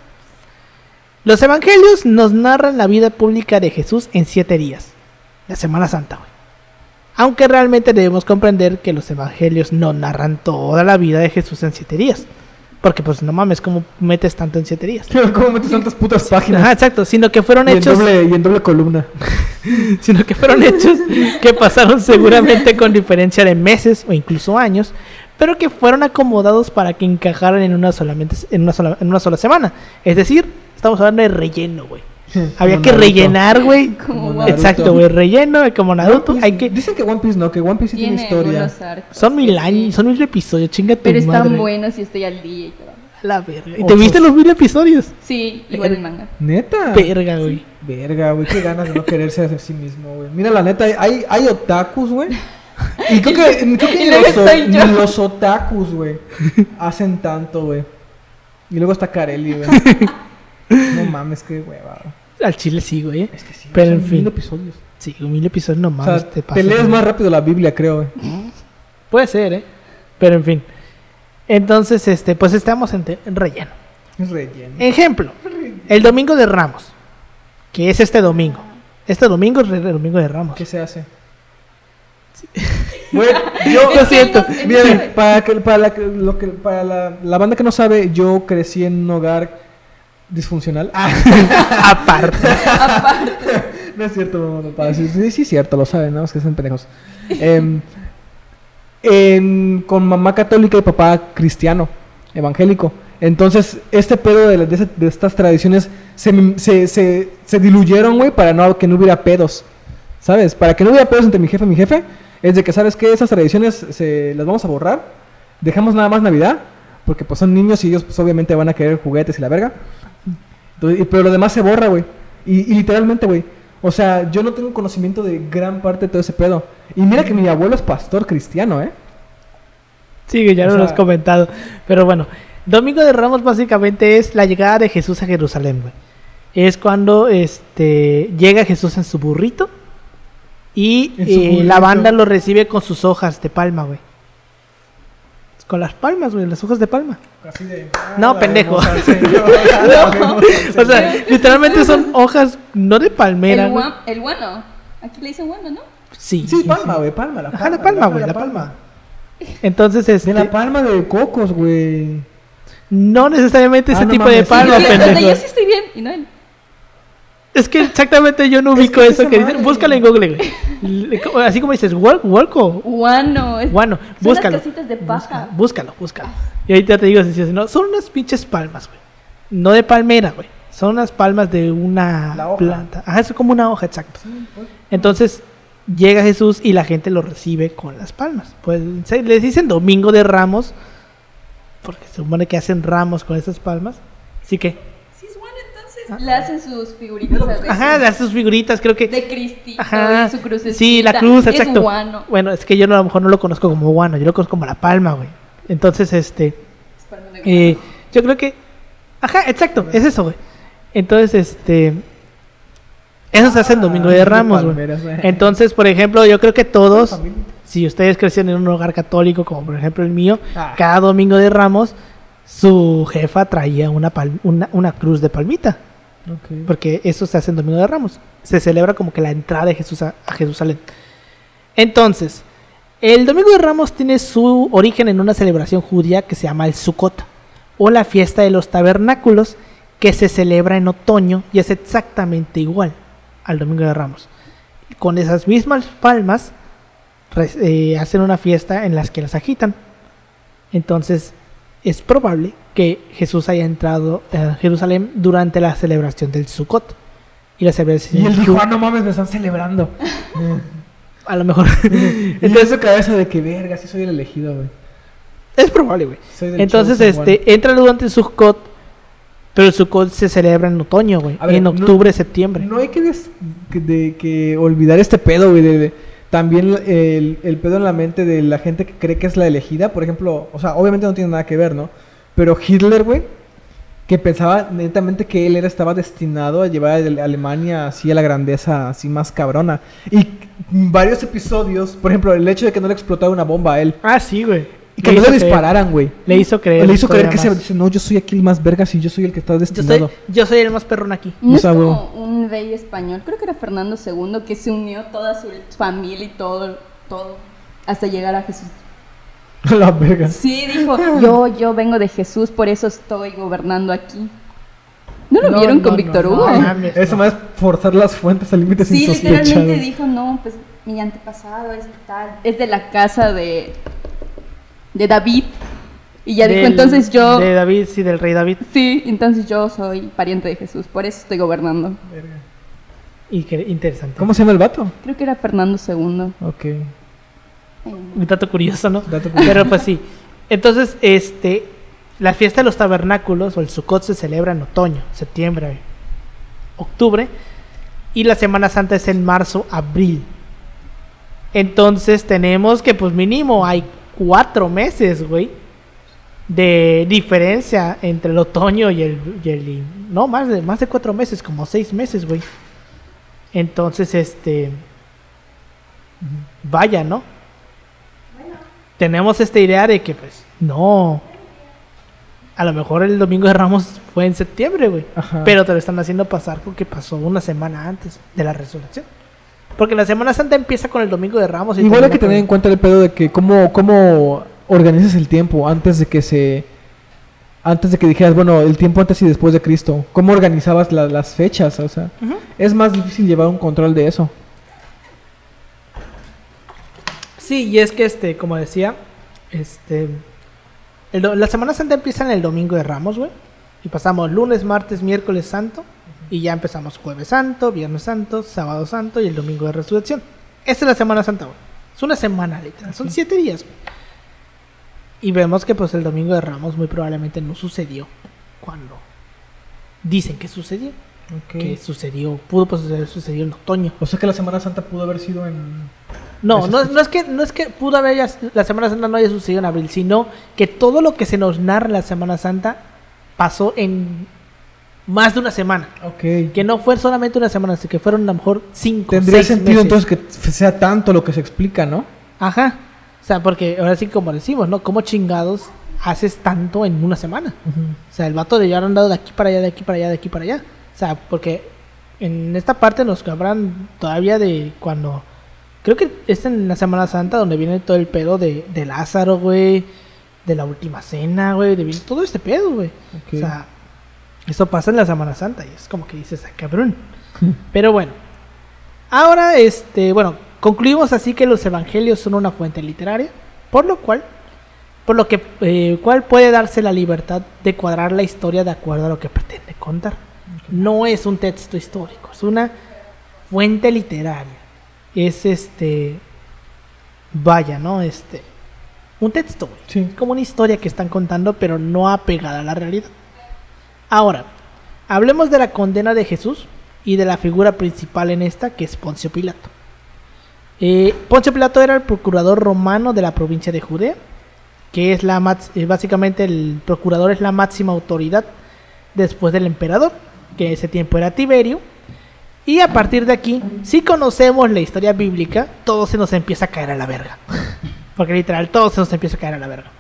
Los evangelios nos narran la vida pública de Jesús en siete días, la Semana Santa, güey. Aunque realmente debemos comprender que los evangelios no narran toda la vida de Jesús en siete días, porque pues no mames, ¿cómo metes tanto en siete días? ¿Cómo metes tantas putas páginas? Ajá, exacto, sino que fueron y, en hechos doble, y en doble columna. sino que fueron hechos que pasaron seguramente con diferencia de meses o incluso años, pero que fueron acomodados para que encajaran en una, solamente, en una, sola, en una sola semana. Es decir, estamos hablando de relleno, güey. Había Como que Naruto. rellenar, güey. Exacto, güey, relleno como Naruto. Piece- Hay que... Dicen que One Piece no, que One Piece sí tiene, Tiene historia. arcos. Son mil años, sí. son mil episodios, chinga tu Pero madre. están buenos y estoy al día y todo. La verga. ¿Y te viste los mil episodios? Sí, igual el manga. Neta. Verga, güey. Verga, güey, qué ganas de no quererse a sí mismo, güey. Mira, la neta, hay, hay otakus, güey. Y creo que, creo que ni, los, ni los otakus, güey, hacen tanto, güey. Y luego está Kareli, güey. No mames, qué hueva. Al chile sí, güey. Es que sí, Pero en fin. mil episodios. Sí, mil episodios no O mames, sea, te lees güey. más rápido la Biblia, creo, güey. Puede ser, ¿eh? Pero en fin. Entonces, este, pues estamos en, en relleno. Ejemplo, el domingo de Ramos, que es este domingo. Este domingo es el domingo de Ramos. ¿Qué se hace? Yo Lo siento. Miren, para, que, para, la, que- lo que, para la, la banda que no sabe, yo crecí en un hogar disfuncional. Aparte. No es cierto, mamá, papá. Sí, sí, sí es cierto, lo saben, ¿no? Es que son pendejos. Em, en- con mamá católica y papá cristiano, evangélico. Entonces, este pedo de, de estas tradiciones se, se, se, se diluyeron, güey, para no, que no hubiera pedos. ¿Sabes? Para que no hubiera pedos entre mi jefe y mi jefe, es de que, ¿sabes qué? Esas tradiciones se, las vamos a borrar. Dejamos nada más Navidad, porque pues son niños y ellos pues obviamente van a querer juguetes y la verga. Entonces, pero lo demás se borra, güey. Y, y literalmente, güey. O sea, yo no tengo conocimiento de gran parte de todo ese pedo. Y mira que mi abuelo es pastor cristiano, ¿eh? Sí, ya O lo has comentado. Pero bueno, Domingo de Ramos básicamente es la llegada de Jesús a Jerusalén, güey. Es cuando este llega Jesús en su burrito y eh, la banda lo recibe con sus hojas de palma, güey. Con las palmas, güey, las hojas de palma. Así de. No, "Ah, pendejo. Señor, O sea, literalmente son hojas no de palmera, El, guan- el guano. Aquí le dicen guano, ¿no? Sí, Sí, palma, güey, palma. La Ajá, la palma, güey, la palma. Entonces, este, De la palma de cocos, güey. no necesariamente ese Ah, no tipo de mames, palma, Sí, pendejo. yo sí estoy bien. Y no él. Es que exactamente yo no Es ubico que eso que dice. madre. Búscalo en Google, güey. Así como dices, ¿walk, walk o Guano. son búscalo. las casitas de paja. Búscalo, búscalo. Y ahorita te digo, no, son unas pinches palmas, güey. No de palmera, güey. Son unas palmas de una La hoja. planta. Ajá, es como una hoja, exacto. Entonces llega Jesús y la gente lo recibe con las palmas. Pues se- les dicen domingo de ramos, porque se supone que hacen ramos con esas palmas. Así que, Sí, es guano, entonces. Le hacen sus figuritas a veces. ajá, de sus figuritas, creo que. De Cristito Ajá. y su crucecita. Sí, la cruz, exacto. Es guano. Bueno, es que yo no- a lo mejor no lo conozco como guano, yo lo conozco como la palma, güey. Entonces, este, Es palma de eh, yo creo que, ajá, exacto, es eso, güey. Entonces, este, eso se hace en Domingo de Ramos, güey. Entonces, por ejemplo, yo creo que todos, si ustedes crecieron en un hogar católico, como por ejemplo el mío, Ah. cada Domingo de Ramos su jefa traía una, pal- una, una cruz de palmita. Porque eso se hace en Domingo de Ramos. Se celebra como que la entrada de Jesús a, Jerusalén. Entonces, el Domingo de Ramos tiene su origen en una celebración judía que se llama el Sukkot, o la fiesta de los tabernáculos, que se celebra en otoño y es exactamente igual al Domingo de Ramos. Con esas mismas palmas, eh, hacen una fiesta en las que las agitan. Entonces, es probable que Jesús haya entrado a Jerusalén durante la celebración del Sukkot. Y la celebración Y él dijo, ah, no mames, me están celebrando. a lo mejor. Entonces su cabeza de que verga, sí soy el elegido, güey. es probable, güey. Entonces, chosen one". este, entra durante el Sukkot, pero el Sukkot se celebra en otoño, güey. En no- octubre, septiembre. No hay que, des- de, que olvidar este pedo, güey. de- de- también el, el pedo en la mente de la gente que cree que es la elegida. Por ejemplo, o sea, obviamente no tiene nada que ver, ¿no? Pero Hitler, güey, que pensaba netamente que él era, estaba destinado a llevar a Ale- Alemania así a la grandeza, así más cabrona. Y varios episodios, por ejemplo, el hecho de que no le explotara una bomba a él. Ah, sí, güey. Y que Le no le dispararan, güey. Le hizo creer. Le hizo creer que se dice, no, yo soy aquí el más vergas y yo soy el que está Yo destinado. soy, yo soy el más perrón aquí. No O es sea, como un rey español, creo que era Fernando II, que se unió toda su familia y todo, todo, hasta llegar a Jesús. la verga. Sí, dijo, yo, yo vengo de Jesús, por eso estoy gobernando aquí. ¿No lo No, vieron no, con Víctor no, Hugo? Eso más es forzar las fuentes a límites Sí, literalmente dijo, no, pues mi antepasado es tal, es de la casa de, de David. Y ya dijo, entonces yo, De David, sí, del rey David. sí, entonces yo soy pariente de Jesús, por eso estoy gobernando. Y que interesante. ¿Cómo se llama el vato? Creo que era Fernando II. Ok. Un dato curioso, ¿no? Dato curioso. Pero pues sí. Entonces, este, la fiesta de los tabernáculos o el Sukkot se celebra en otoño, septiembre, octubre. Y la Semana Santa es en marzo, abril. Entonces tenemos que pues mínimo hay cuatro meses, güey, de diferencia entre el otoño y el, y el- no más de más de cuatro meses, como seis meses, güey. Entonces, este, vaya, ¿no? Tenemos esta idea de que, pues, no. A lo mejor el domingo de Ramos fue en septiembre, güey. Pero te lo están haciendo pasar porque pasó una semana antes de la resurrección. Porque la Semana Santa empieza con el domingo de Ramos. y Igual hay que con- tener en cuenta el pedo de que cómo, cómo organizas el tiempo antes de que se... Antes de que dijeras, bueno, el tiempo antes y después de Cristo. ¿Cómo organizabas la- las fechas? O sea, es más difícil llevar un control de eso. Sí, y es que, este, como decía, este, el la Semana Santa empieza en el domingo de Ramos, güey. Y pasamos lunes, martes, miércoles santo. Y ya empezamos jueves santo, viernes santo, sábado santo y el domingo de resurrección. Esta es la Semana Santa, güey. Es una semana, literal. Son siete días, güey. Y vemos que, pues, el domingo de Ramos muy probablemente no sucedió cuando dicen que sucedió. Que sucedió, pudo pues, suceder, sucedió en otoño. O sea que la Semana Santa pudo haber sido en... No, no, no es que no es que pudo haber ya- la Semana Santa no haya sucedido en abril, sino que todo lo que se nos narra en la Semana Santa pasó en más de una semana. Ok. Que no fue solamente una semana, sino que fueron a lo mejor cinco, Tendría seis sentido meses. entonces que sea tanto lo que se explica, ¿no? Ajá. O sea, porque ahora sí como decimos, ¿no? ¿Cómo chingados haces tanto en una semana? O sea, el vato de haber andado de aquí para allá, de aquí para allá, de aquí para allá. O sea, porque en esta parte nos hablan todavía de cuando... Creo que es en la Semana Santa donde viene todo el pedo de, de Lázaro, güey. De la última cena, güey. De todo este pedo, güey. Ok. O sea, eso pasa en la Semana Santa y es como que dices, ah, cabrón. Pero bueno. Ahora, este, bueno, concluimos así que los evangelios son una fuente literaria, por lo cual, por lo que, eh, cual puede darse la libertad de cuadrar la historia de acuerdo a lo que pretende contar. No es un texto histórico, es una fuente literaria. Es este, vaya, ¿no? Este, un texto, güey. Sí. Es como una historia que están contando, pero no apegada a la realidad. Ahora, hablemos de la condena de Jesús y de la figura principal en esta, que es Poncio Pilato. Eh, Poncio Pilato era el procurador romano de la provincia de Judea, que es la eh, básicamente el procurador es la máxima autoridad después del emperador, que en ese tiempo era Tiberio. Y a partir de aquí, si conocemos la historia bíblica, todo se nos empieza a caer a la verga. Porque literal, todo se nos empieza a caer a la verga.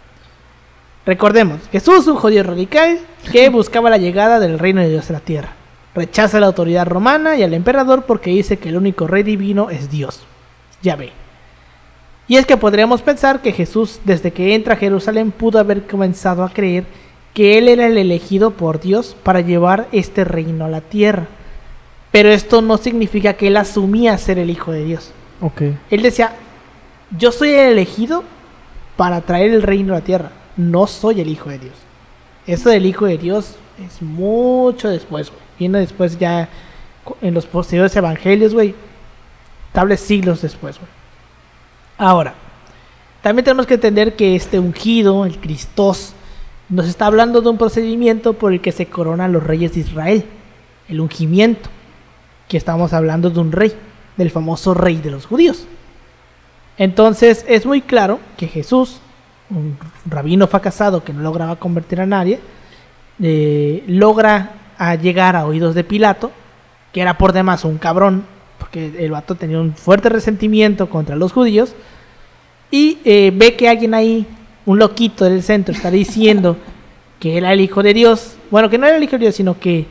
Recordemos, Jesús es un judío radical que buscaba la llegada del reino de Dios a la tierra. Rechaza la autoridad romana y al emperador porque dice que el único rey divino es Dios. Ya ve. Y es que podríamos pensar que Jesús, desde que entra a Jerusalén, pudo haber comenzado a creer que él era el elegido por Dios para llevar este reino a la tierra. Pero esto no significa que él asumía ser el hijo de Dios. Ok. Él decía, yo soy el elegido para traer el reino a la tierra. No soy el hijo de Dios. Eso del hijo de Dios es mucho después, güey. Viene después ya en los posteriores evangelios, güey. Tables siglos después, güey. Ahora, también tenemos que entender que este ungido, el Cristos, nos está hablando de un procedimiento por el que se coronan los reyes de Israel. El ungimiento. Que estamos hablando de un rey, del famoso rey de los judíos. Entonces es muy claro que Jesús, un rabino fracasado que no lograba convertir a nadie, eh, logra a llegar a oídos de Pilato, que era por demás un cabrón, porque el vato tenía un fuerte resentimiento contra los judíos, y eh, ve que alguien ahí, un loquito del centro, está diciendo que era el hijo de Dios, bueno, que no era el hijo de Dios, sino que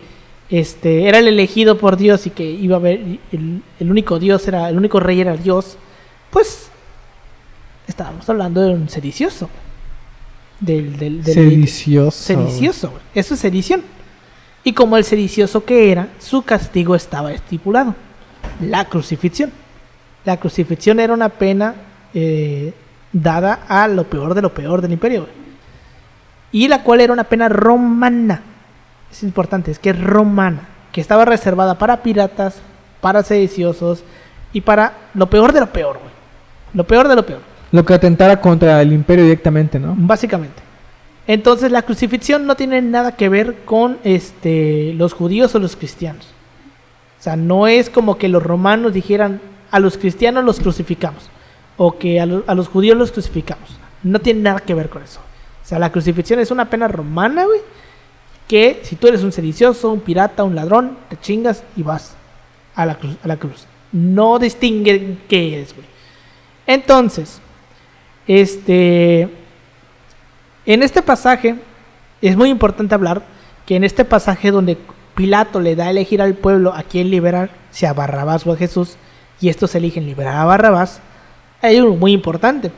este, era el elegido por Dios y que iba a haber, el, el único Dios era, el único rey era Dios, pues estábamos hablando de un sedicioso. Del, del, del- Sedicioso. sedicioso, güey. Eso es sedición. Y como el sedicioso que era, su castigo estaba estipulado. La crucifixión. La crucifixión era una pena eh, dada a lo peor de lo peor del imperio. güey. Y la cual era una pena romana. Es importante, es que es romana. Que estaba reservada para piratas, para sediciosos y para lo peor de lo peor, güey. Lo peor de lo peor. Lo que atentara contra el imperio directamente, ¿no? Básicamente. Entonces la crucifixión no tiene nada que ver con este, los judíos o los cristianos. O sea, no es como que los romanos dijeran a los cristianos los crucificamos o que a, a los judíos los crucificamos. No tiene nada que ver con eso. O sea, la crucifixión es una pena romana, güey, que si tú eres un sedicioso, un pirata, un ladrón, te chingas y vas a la cruz. A la cruz. No distingue qué eres, güey. Entonces, este, en este pasaje es muy importante hablar que en este pasaje donde Pilato le da a elegir al pueblo a quién liberar, si a Barrabás o a Jesús, y estos eligen liberar a Barrabás, hay algo muy importante.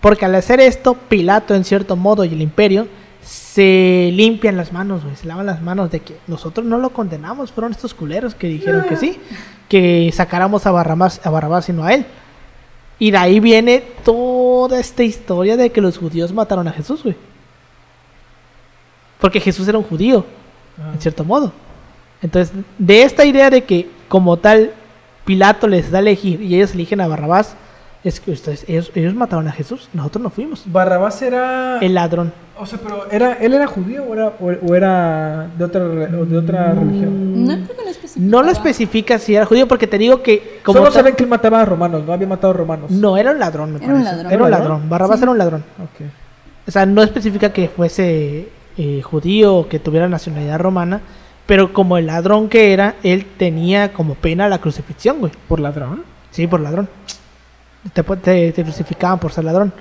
Porque al hacer esto, Pilato en cierto modo y el imperio se limpian las manos, güey, se lavan las manos de que nosotros no lo condenamos, fueron estos culeros que dijeron que sí, que sacáramos a Barrabás, a Barrabás y no a él. Y de ahí viene toda esta historia de que los judíos mataron a Jesús, güey. Porque Jesús era un judío, en cierto modo. Entonces, de esta idea de que como tal Pilato les da a elegir y ellos eligen a Barrabás, es que ustedes, ellos, ellos mataron a Jesús, nosotros no fuimos. Barrabás era. El ladrón. O sea, pero era, ¿él era judío o era, o, o era de otra, de otra religión? No creo que lo especificaba. No lo especifica si era judío porque te digo que como Solo saben que él mataba a romanos, no había matado a romanos. no era un ladrón, me Era un parece. ladrón. Era un ¿Era ladrón. Barrabás Sí. era un ladrón. Ok. O sea, no especifica que fuese eh, judío o que tuviera nacionalidad romana, pero como el ladrón que era, él tenía como pena la crucifixión, güey. ¿Por ladrón? Sí, por ladrón. Te, te- te crucificaban por ser ladrón.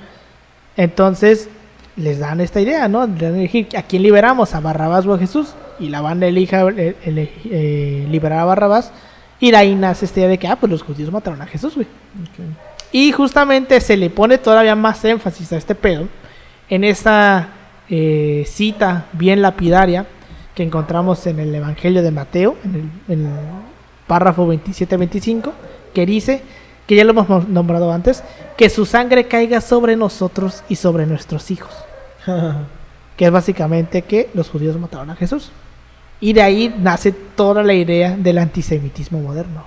Entonces, les dan esta idea, ¿no? A elegir a quién liberamos, a Barrabás o a Jesús. Y la banda elija eh, ele- eh, liberar a Barrabás. Y de ahí nace esta idea de que, ah, pues los judíos mataron a Jesús, güey. Ok. Y justamente se le pone todavía más énfasis a este pedo en esta eh, cita bien lapidaria que encontramos en el Evangelio de Mateo, en el, en el párrafo 27-25, que dice, que ya lo hemos mo- nombrado antes, que su sangre caiga sobre nosotros y sobre nuestros hijos. Que es básicamente que los judíos mataron a Jesús. Y de ahí nace toda la idea del antisemitismo moderno.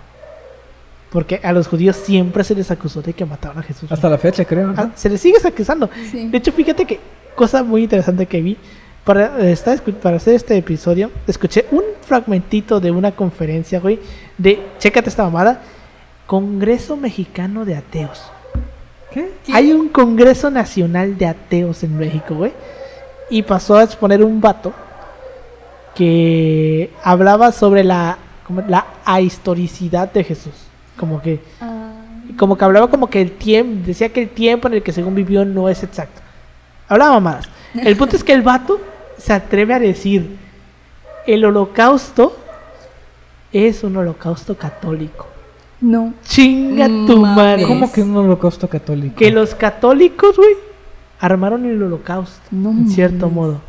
Porque a los judíos siempre se les acusó de que mataron a Jesús. Hasta la fecha, creo. ¿no? Ah, se les sigue acusando. Sí. De hecho, fíjate que cosa muy interesante que vi para, estar escu- para hacer este episodio, escuché un fragmentito de una conferencia, güey, de, chécate esta mamada, Congreso Mexicano de Ateos. ¿Qué? Hay un Congreso Nacional de Ateos en México, güey. Y pasó a exponer un vato que hablaba sobre la, como la ahistoricidad de Jesús. Como que Ah, como que hablaba como que el tiempo, decía que el tiempo en el que según vivió no es exacto. Hablaba mamadas. El punto es que el vato se atreve a decir, el holocausto es un holocausto católico. No. Chinga tu Mames. madre. ¿Cómo que un holocausto católico? Que los católicos, güey, armaron el holocausto, No en cierto mames. modo.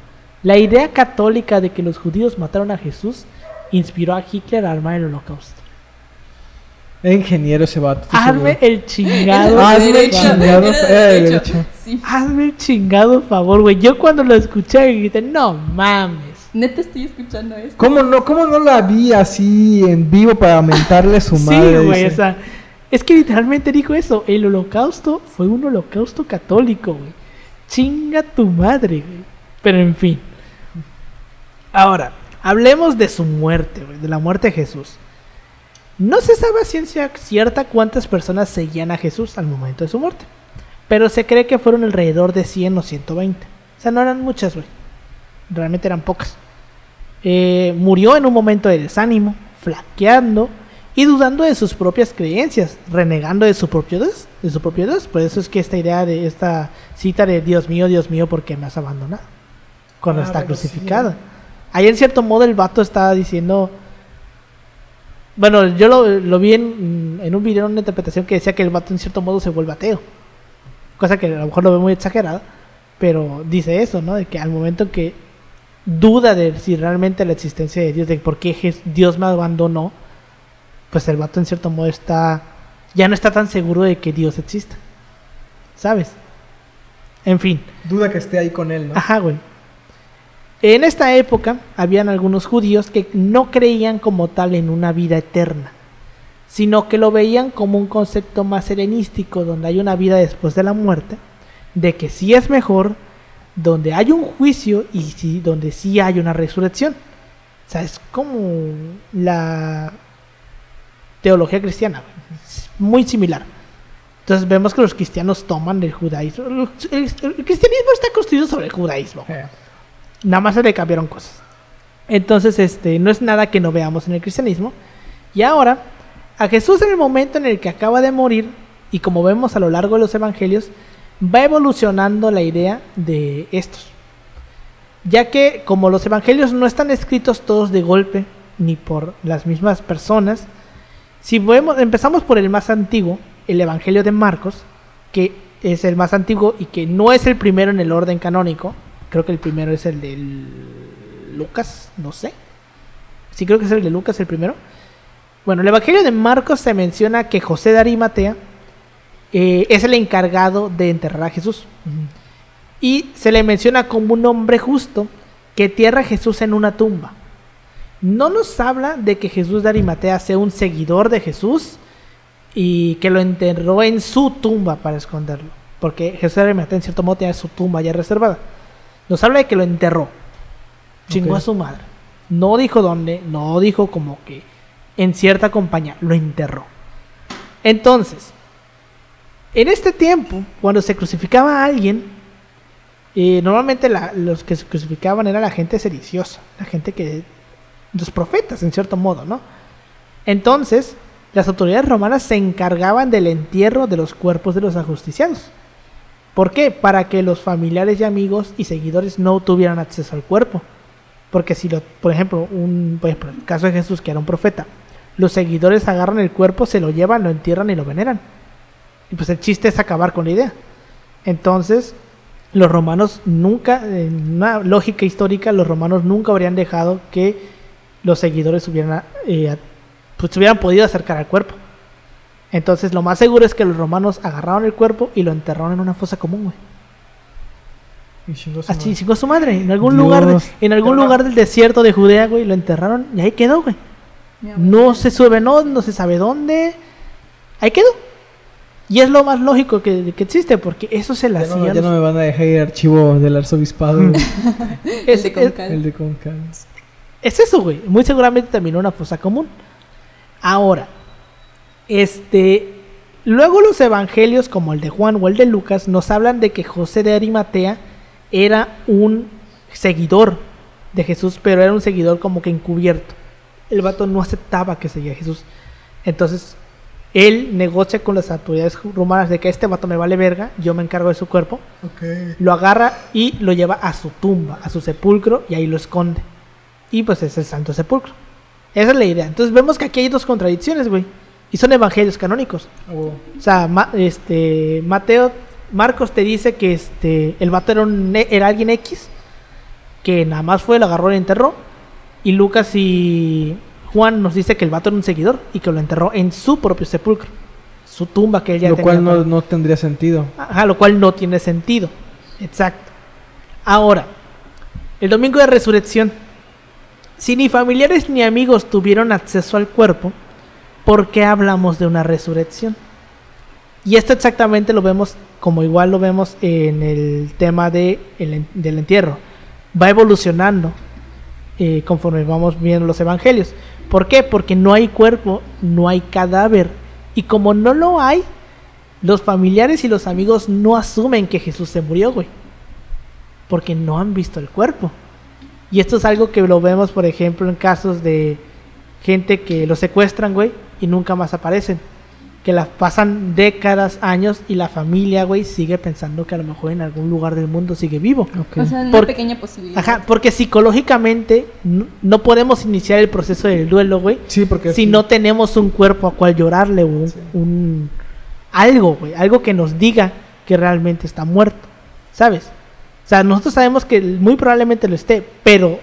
La idea católica de que los judíos mataron a Jesús inspiró a Hitler a armar el holocausto. Ingeniero ese vato. Hazme seguro. el chingado. De derecho, chingado. Sí. Hazme el chingado favor, güey. Yo cuando lo escuché grité, no mames. Neta estoy escuchando esto. ¿Cómo no, ¿Cómo no la vi así en vivo para mentarle a su madre? Sí, güey, o sea, es que literalmente dijo eso. El holocausto fue un holocausto católico, güey. Chinga tu madre, güey. Pero en fin. Ahora, hablemos de su muerte, güey, de la muerte de Jesús. No se sabe a ciencia cierta cuántas personas seguían a Jesús al momento de su muerte. Pero se cree que fueron alrededor de 100 o 120. O sea, no eran muchas, güey. Realmente eran pocas. Eh, murió en un momento de desánimo, flaqueando y dudando de sus propias creencias, renegando de su propio Dios, de su propio Dios. Por eso es que esta idea de esta cita de Dios mío, Dios mío, ¿por qué me has abandonado? Cuando Ah, está sí, crucificado. ¿no? Ahí en cierto modo el vato estaba diciendo, bueno, yo lo, lo vi en, en un video, en una interpretación que decía que el vato en cierto modo se vuelve ateo. Cosa que a lo mejor lo ve muy exagerada, pero dice eso, ¿no? De que al momento que duda de si realmente la existencia de Dios, de por qué Dios me abandonó, pues el vato en cierto modo está, ya no está tan seguro de que Dios exista. ¿Sabes? En fin. Duda que esté ahí con él, ¿no? Ajá, güey. En esta época habían algunos judíos que no creían como tal en una vida eterna, sino que lo veían como un concepto más helenístico, donde hay una vida después de la muerte, de que sí es mejor, donde hay un juicio y sí, donde sí hay una resurrección. O sea, es como la teología cristiana. Es muy similar. Entonces vemos que los cristianos toman el judaísmo. El, el- el cristianismo está construido sobre el judaísmo. Nada más se le cambiaron cosas. Entonces, este, no es nada que no veamos en el cristianismo. Y ahora, a Jesús en el momento en el que acaba de morir, y como vemos a lo largo de los evangelios, va evolucionando la idea de estos. Ya que como los evangelios no están escritos todos de golpe, ni por las mismas personas, si vemos, empezamos por el más antiguo, el Evangelio de Marcos, que es el más antiguo y que no es el primero en el orden canónico. Creo que el primero es el de Lucas, no sé. Sí, creo que es el de Lucas el primero. Bueno, el Evangelio de Marcos se menciona que José de Arimatea eh, es el encargado de enterrar a Jesús. Y se le menciona como un hombre justo que entierra a Jesús en una tumba. No nos habla de que Jesús de Arimatea sea un seguidor de Jesús y que lo enterró en su tumba para esconderlo. Porque Jesús de Arimatea en cierto modo tenía su tumba ya reservada. Nos habla de que lo enterró. Chingó a su madre. No dijo dónde, no dijo como que en cierta compañía, lo enterró. Entonces, en este tiempo, cuando se crucificaba a alguien, eh, normalmente los que se crucificaban era la gente sediciosa, la gente que... los profetas, en cierto modo, ¿no? Entonces, las autoridades romanas se encargaban del entierro de los cuerpos de los ajusticiados. ¿Por qué? Para que los familiares y amigos y seguidores no tuvieran acceso al cuerpo. Porque si, lo, por ejemplo, un, por el caso de Jesús, que era un profeta, los seguidores agarran el cuerpo, se lo llevan, lo entierran y lo veneran. Y pues el chiste es acabar con la idea. Entonces, los romanos nunca, en una lógica histórica, los romanos nunca habrían dejado que los seguidores hubieran, eh, pues, se hubieran podido acercar al cuerpo. Entonces, lo más seguro es que los romanos agarraron el cuerpo y lo enterraron en una fosa común, güey. y chingó su Así madre. chingó su madre. En algún Dios. lugar, de- en algún Cabrón. lugar del desierto de Judea, güey, lo enterraron y ahí quedó, güey. No se sube, no, no se sabe dónde. Ahí quedó. Y es lo más lógico que, que existe, porque eso se le Ya hacía. no, ya los- no me van a dejar ir archivo del arzobispado. es, de es- Concal. el de Concal. es eso, güey. Muy seguramente en una fosa común. Ahora, este. Luego los evangelios, como el de Juan o el de Lucas, nos hablan de que José de Arimatea era un seguidor de Jesús, pero era un seguidor como que encubierto. El vato no aceptaba que seguía a Jesús. Entonces, él negocia con las autoridades romanas de que este vato me vale verga, yo me encargo de su cuerpo, lo agarra y lo lleva a su tumba, a su sepulcro, y ahí lo esconde. Y pues es el Santo Sepulcro. Esa es la idea. Entonces vemos que aquí hay dos contradicciones, güey. Y son evangelios canónicos. Oh. O sea, Ma- este, Mateo, Marcos te dice que este, el vato era, un, era alguien X, que nada más fue, lo agarró y enterró. Y Lucas y Juan nos dice que el vato era un seguidor y que lo enterró en su propio sepulcro. Su tumba que él ya Lo tenía cual no, tendría sentido. Ajá, lo cual no tiene sentido. Exacto. Ahora, el domingo de resurrección. Si ni familiares ni amigos tuvieron acceso al cuerpo, ¿por qué hablamos de una resurrección? Y esto exactamente lo vemos como igual lo vemos en el tema de el del entierro. Va evolucionando eh, conforme vamos viendo los evangelios. ¿Por qué? Porque no hay cuerpo, no hay cadáver. Y como no lo hay, los familiares y los amigos no asumen que Jesús se murió, güey. Porque no han visto el cuerpo. Y esto es algo que lo vemos, por ejemplo, en casos de gente que lo secuestran, güey, y nunca más aparecen. Que las pasan décadas, años, y la familia, güey, sigue pensando que a lo mejor en algún lugar del mundo sigue vivo. Ok. O sea, una Por- pequeña posibilidad. Ajá, porque psicológicamente no, no podemos iniciar el proceso del duelo, güey, sí, porque si no tenemos un cuerpo a cual llorarle o un, Sí. un- algo, güey, algo que nos diga que realmente está muerto, ¿sabes? O sea, nosotros sabemos que muy probablemente lo esté, pero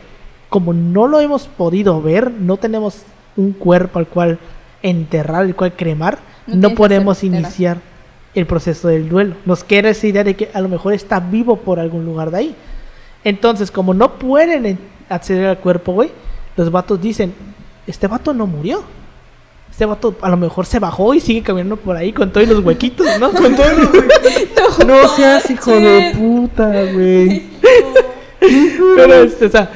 como no lo hemos podido ver, no tenemos un cuerpo al cual enterrar, el cual cremar, No podemos iniciar el proceso del duelo. Nos queda esa idea de que a lo mejor está vivo por algún lugar de ahí. Entonces, como no pueden en- acceder al cuerpo, güey, los vatos dicen, este vato no murió. Este vato a lo mejor se bajó y sigue caminando por ahí con todos los huequitos, ¿no? Con todos los huequitos. No seas hijo de puta, güey. Pero, este, o sea,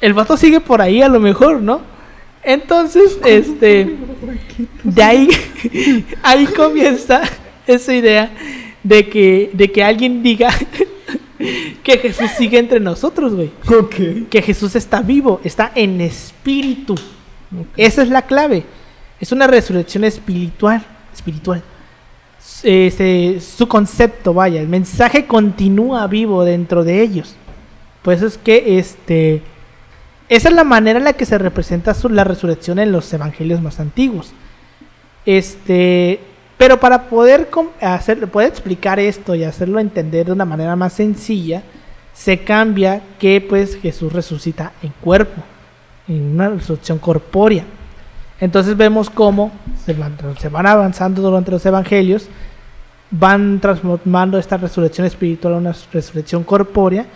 el vato sigue por ahí a lo mejor, ¿no? Entonces, este, de ahí, ahí comienza esa idea de que, de que alguien diga que Jesús sigue entre nosotros, güey. Ok. que Jesús está vivo, está en espíritu. Esa es la clave. Es una resurrección espiritual, espiritual. Este, su concepto, vaya, el mensaje continúa vivo dentro de ellos. Pues es que este esa es la manera en la que se representa la resurrección en los evangelios más antiguos. Este, pero para poder hacer, poder explicar esto y hacerlo entender de una manera más sencilla, se cambia que pues Jesús resucita en cuerpo, en una resurrección corpórea. Entonces vemos cómo se van, se van avanzando durante los evangelios, van transformando esta resurrección espiritual a una resurrección corpórea,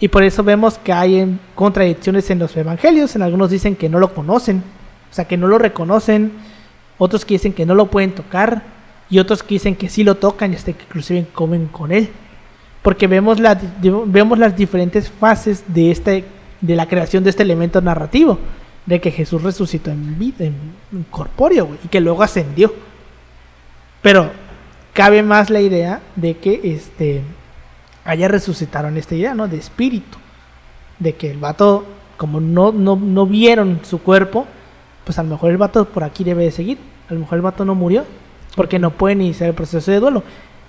y por eso vemos que hay contradicciones en los evangelios. En algunos dicen que no lo conocen, o sea, que no lo reconocen, otros que dicen que no lo pueden tocar, y otros que dicen que sí lo tocan y hasta que inclusive comen con él porque vemos, vemos las diferentes fases de, este, de la creación de este elemento narrativo, de que Jesús resucitó en vida, en, corpóreo, y que luego ascendió. Pero cabe más la idea de que este haya resucitaron esta idea, ¿no? De espíritu, de que el vato, como no, no, no vieron su cuerpo, pues a lo mejor el vato por aquí debe de seguir, a lo mejor el vato no murió, porque no puede iniciar el proceso de duelo.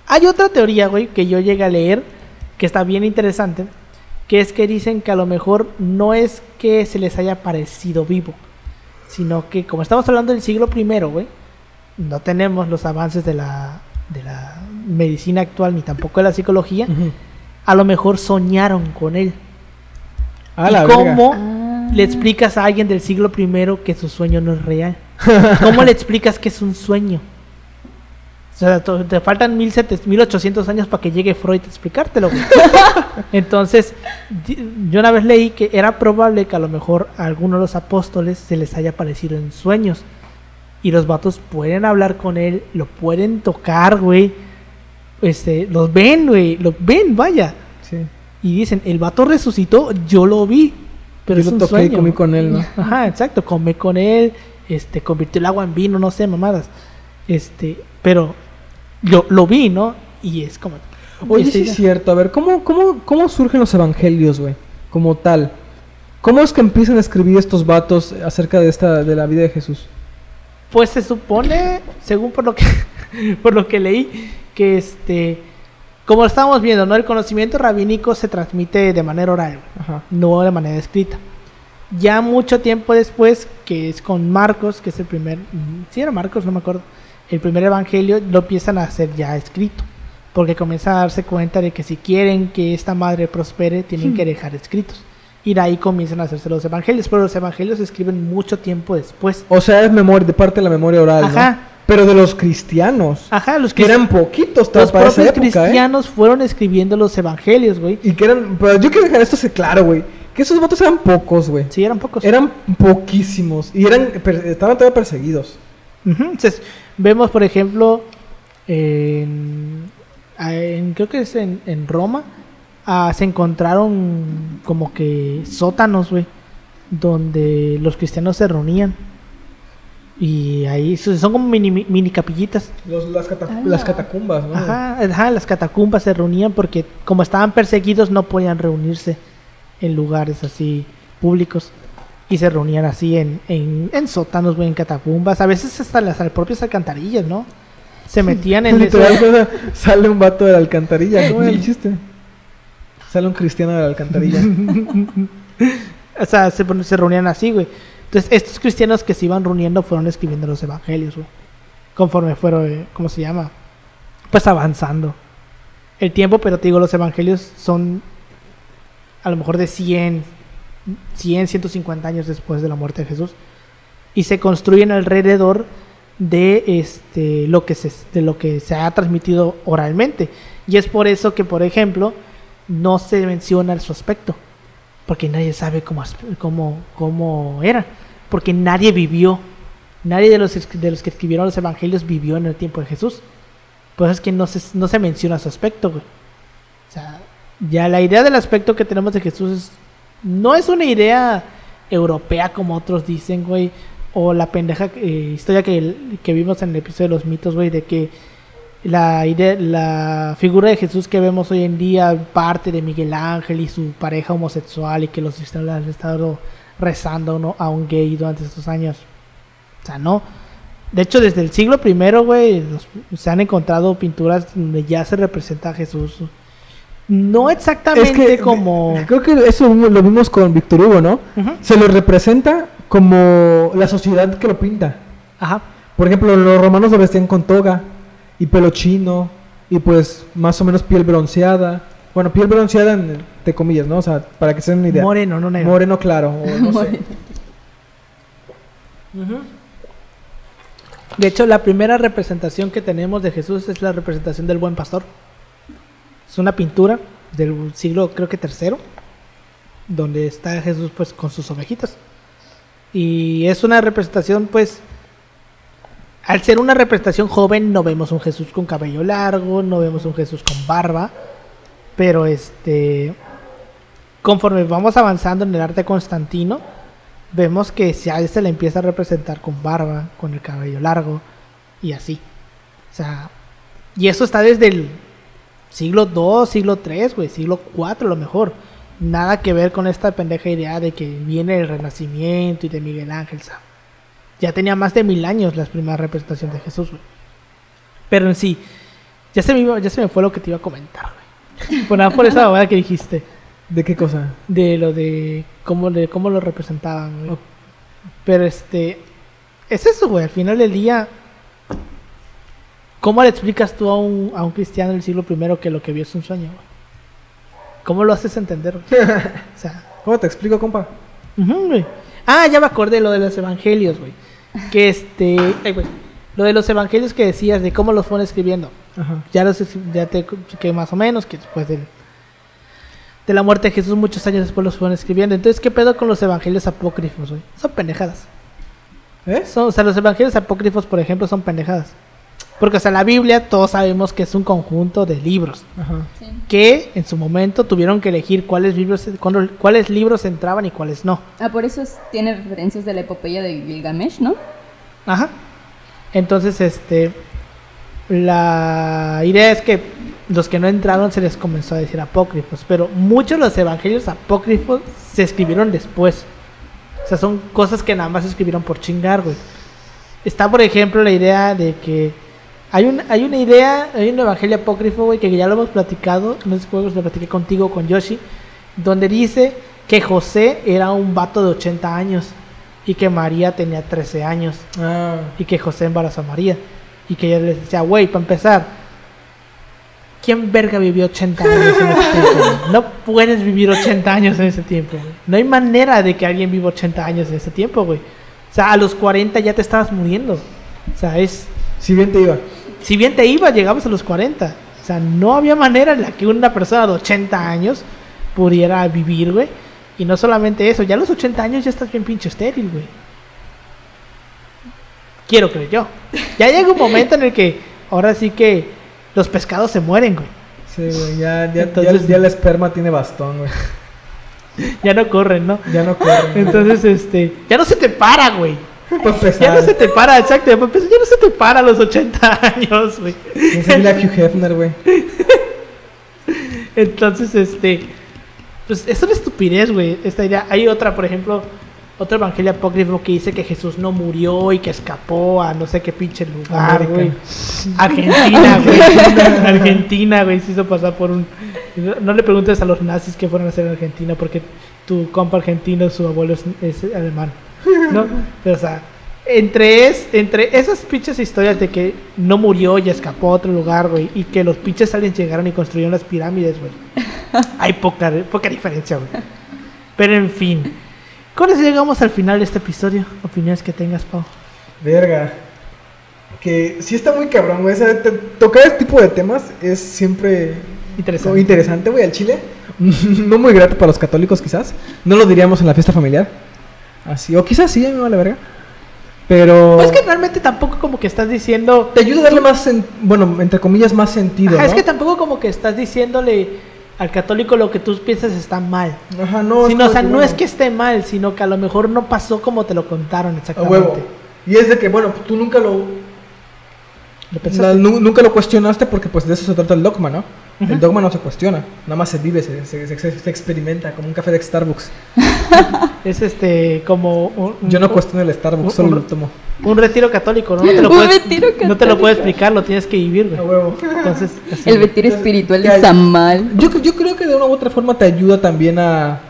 Hay otra teoría, güey, que yo llegué a leer, que está bien interesante, que es que dicen que a lo mejor no es que se les haya parecido vivo, sino que como estamos hablando del siglo primero, güey, no tenemos los avances de la, de la medicina actual ni tampoco de la psicología. A lo mejor soñaron con él. A ¿Y verga. cómo Ah. le explicas a alguien del siglo primero que su sueño no es real? ¿Cómo le explicas que es un sueño? O sea, te faltan 1700, 1800 años para que llegue Freud a explicártelo. güey. Entonces, yo una vez leí que era probable que a lo mejor a alguno de los apóstoles se les haya aparecido en sueños. Y los vatos pueden hablar con él, lo pueden tocar, güey. Este, los ven, güey, los ven, vaya. Sí. Y dicen, el vato resucitó, yo lo vi. Pero Yo es lo un toqué y sueño. comí con él, ¿no? Ajá, exacto, comí con él, este, convirtió el agua en vino, no sé, mamadas. Este, pero yo lo vi, ¿no? Y es como... Oye, este, sí es cierto. A ver, ¿cómo, cómo, ¿cómo surgen los evangelios, güey? Como tal. ¿Cómo es que empiezan a escribir estos vatos acerca de esta de la vida de Jesús? Pues se supone, según por lo que por lo que leí, que este como estábamos viendo, ¿no? El conocimiento rabínico se transmite de manera oral, Ajá. no de manera escrita. Ya mucho tiempo después, que es con Marcos, que es el primer, sí era Marcos, no me acuerdo, el primer evangelio lo empiezan a hacer ya escrito, porque comienzan a darse cuenta de que si quieren que esta madre prospere, tienen que dejar escritos. Y de ahí comienzan a hacerse los evangelios, pero los evangelios se escriben mucho tiempo después. O sea, es memoria, de parte de la memoria oral, Ajá. ¿no? Pero de los cristianos. Ajá, los que eran poquitos los para esa propios época, ¿eh? cristianos fueron escribiendo los evangelios, güey. Y que eran... Pero yo quiero dejar esto así claro, güey. Que esos votos eran pocos, güey. Sí, eran pocos. Eran poquísimos. Y eran estaban todavía perseguidos. Entonces, vemos, por ejemplo, en, en- creo que es en, en Roma, ah, se encontraron como que sótanos, güey, donde los cristianos se reunían. Y ahí so- son como mini, mini capillitas. Los- las, cata- Ah. las catacumbas, ¿no? Ajá, ajá, las catacumbas se reunían porque como estaban perseguidos no podían reunirse en lugares así públicos. Y se reunían así en, en, en sótanos, güey, en catacumbas. A veces hasta las al- propias alcantarillas, ¿no? Se metían en. Literal, sale un vato de la alcantarilla. ¿Cómo era el chiste? Sale un cristiano de la alcantarilla. O sea, se, se reunían así, güey. Entonces, estos cristianos que se iban reuniendo fueron escribiendo los evangelios. Conforme fueron, eh, ¿cómo se llama? Pues avanzando. El tiempo, pero te digo, los evangelios son a lo mejor de 100, 100, 150 años después de la muerte de Jesús. Y se construyen alrededor de este lo que se de lo que se ha transmitido oralmente y es por eso que por ejemplo no se menciona su aspecto porque nadie sabe cómo, cómo, cómo era, porque nadie vivió, nadie de los, de los que escribieron los evangelios vivió en el tiempo de Jesús. Por eso es que no se, no se menciona su aspecto, güey. O sea, ya la idea del aspecto que tenemos de Jesús es- no es una idea europea como otros dicen, güey, o la pendeja eh, historia que, que vimos en el episodio de los mitos, güey, de que la idea, la figura de Jesús que vemos hoy en día parte de Miguel Ángel y su pareja homosexual y que los cristianos han estado rezando ¿no? a un gay durante estos años. O sea, no. De hecho, desde el siglo primero, güey, se han encontrado pinturas donde ya se representa a Jesús. No exactamente como... Creo que eso lo vimos con Víctor Hugo, ¿no? Se lo representa como la sociedad que lo pinta. Ajá. Por ejemplo, los romanos lo vestían con toga y pelo chino y pues más o menos piel bronceada. Bueno, piel bronceada en- entre comillas, ¿no? O sea, para que se den una idea. Moreno, no negro. Moreno claro. o no sé. Moreno. De hecho, la primera representación que tenemos de Jesús es la representación del buen pastor. Es una pintura del siglo, creo que tercero, donde está Jesús pues con sus ovejitas. Y es una representación pues, al ser una representación joven, no vemos un Jesús con cabello largo, no vemos un Jesús con barba, pero este, conforme vamos avanzando en el arte constantino, vemos que si a él se le empieza a representar con barba, con el cabello largo y así. O sea, y eso está desde el siglo II, siglo III, güey, siglo IV a lo mejor. Nada que ver con esta pendeja idea de que viene el Renacimiento y de Miguel Ángel, sea, Ya tenía más de mil años las primeras representaciones de Jesús, güey. Pero en sí, ya se, me, iba- ya se me fue lo que te iba a comentar, güey. Por nada por esa babada que dijiste ¿De qué cosa? de lo de cómo, de cómo lo representaban, güey. Pero este, es eso, güey, al final del día, ¿cómo le explicas tú a un, a un cristiano del siglo primero que lo que vio es un sueño, güey? ¿Cómo lo haces entender? güey? o sea, ¿Cómo te explico, compa? güey. Ah, ya me acordé de lo de los evangelios, güey. Que este, ay, güey, lo de los evangelios que decías, de cómo los fueron escribiendo. Ajá. Ya los ya te que más o menos que después del de la muerte de Jesús muchos años después los fueron escribiendo. Entonces, ¿qué pedo con los evangelios apócrifos, güey? Son pendejadas. ¿Eh? Son, o sea, los evangelios apócrifos, por ejemplo, son pendejadas. Porque, o sea, la Biblia todos sabemos que es un conjunto de libros Ajá. Sí. que en su momento tuvieron que elegir cuáles libros, cuándo- cuáles libros entraban y cuáles no. Ah, por eso es- tiene referencias de la epopeya de Gilgamesh, ¿no? Ajá. Entonces, este. La idea es que los que no entraron se les comenzó a decir apócrifos. Pero muchos de los evangelios apócrifos se escribieron después. O sea, son cosas que nada más se escribieron por chingar, güey. está, por ejemplo, la idea de que hay, un, hay una idea, hay un evangelio apócrifo, güey, que ya lo hemos platicado, no sé si lo platiqué contigo con Yoshi, donde dice que José era un vato de 80 años y que María tenía 13 años Ah, y que José embarazó a María y que ella le decía, güey, para empezar, ¿quién verga vivió 80 años en ese tiempo? No puedes vivir 80 años en ese tiempo. No hay manera de que alguien viva 80 años en ese tiempo, güey. O sea, a los 40 ya te estabas muriendo. O sea, es... si bien te iba. Si bien te iba, llegabas a los 40. O sea, no había manera en la que una persona de 80 años pudiera vivir, güey. Y no solamente eso, ya a los 80 años ya estás bien pinche estéril, güey. Quiero creer yo. Ya llega un momento en el que ahora sí que los pescados se mueren, güey. Sí, güey, ya, ya, Entonces- ya, ya el esperma tiene bastón, güey. Ya no corren, ¿no? Ya no corre. Entonces, este, ya no se te para, güey. Ya no se te para, exacto. Ya no se te para a los 80 años, güey. ¿Quién se a Hugh Hefner, güey? Entonces, este, pues es una estupidez, güey. Esta idea. Hay otra, por ejemplo, otro evangelio apócrifo que dice que Jesús no murió y que escapó a no sé qué pinche lugar, güey. Argentina, güey. Argentina, güey, se hizo pasar por un. No, no le preguntes a los nazis qué fueron a hacer en Argentina porque tu compa argentino, su abuelo es, es alemán, ¿no? Pero, o sea. Entre, es, entre esas pinches historias de que no murió y escapó a otro lugar, güey, y que los pinches aliens llegaron y construyeron las pirámides, güey. Hay poca, poca diferencia, güey. Pero en fin. Con eso llegamos al final de este episodio. Opiniones que tengas, Pau. Verga. Que sí está muy cabrón, güey. O sea, te- tocar este tipo de temas es siempre Interesante. como interesante, güey, al chile. no muy grato para los católicos, quizás. No lo diríamos en la fiesta familiar. Así, o quizás sí, a mí me vale verga. Pero. Pues que realmente tampoco como que estás diciendo... te ayuda a darle más, sen- bueno, entre comillas, más sentido. Ajá, es ¿no? que tampoco como que estás diciéndole al católico lo que tú piensas está mal. Ajá, no. Sino, o sea, no bueno, es que esté mal, sino que a lo mejor no pasó como te lo contaron exactamente. huevo. Y es de que, bueno, tú nunca lo, ¿Lo pensaste? la- nu- nunca lo cuestionaste porque pues de eso se trata el dogma, ¿no? El dogma no se cuestiona, nada más se vive, se, se- se- se experimenta como un café de Starbucks. Es este, como... un- un- Yo no cuestiono el Starbucks, un- solo un- lo tomo. Un retiro católico, ¿no? No te lo puedes, no te lo puedes explicar, lo tienes que vivir, güey. huevo. Entonces, así, El güey. retiro espiritual de Samal. Yo, yo creo que de una u otra forma te ayuda también a...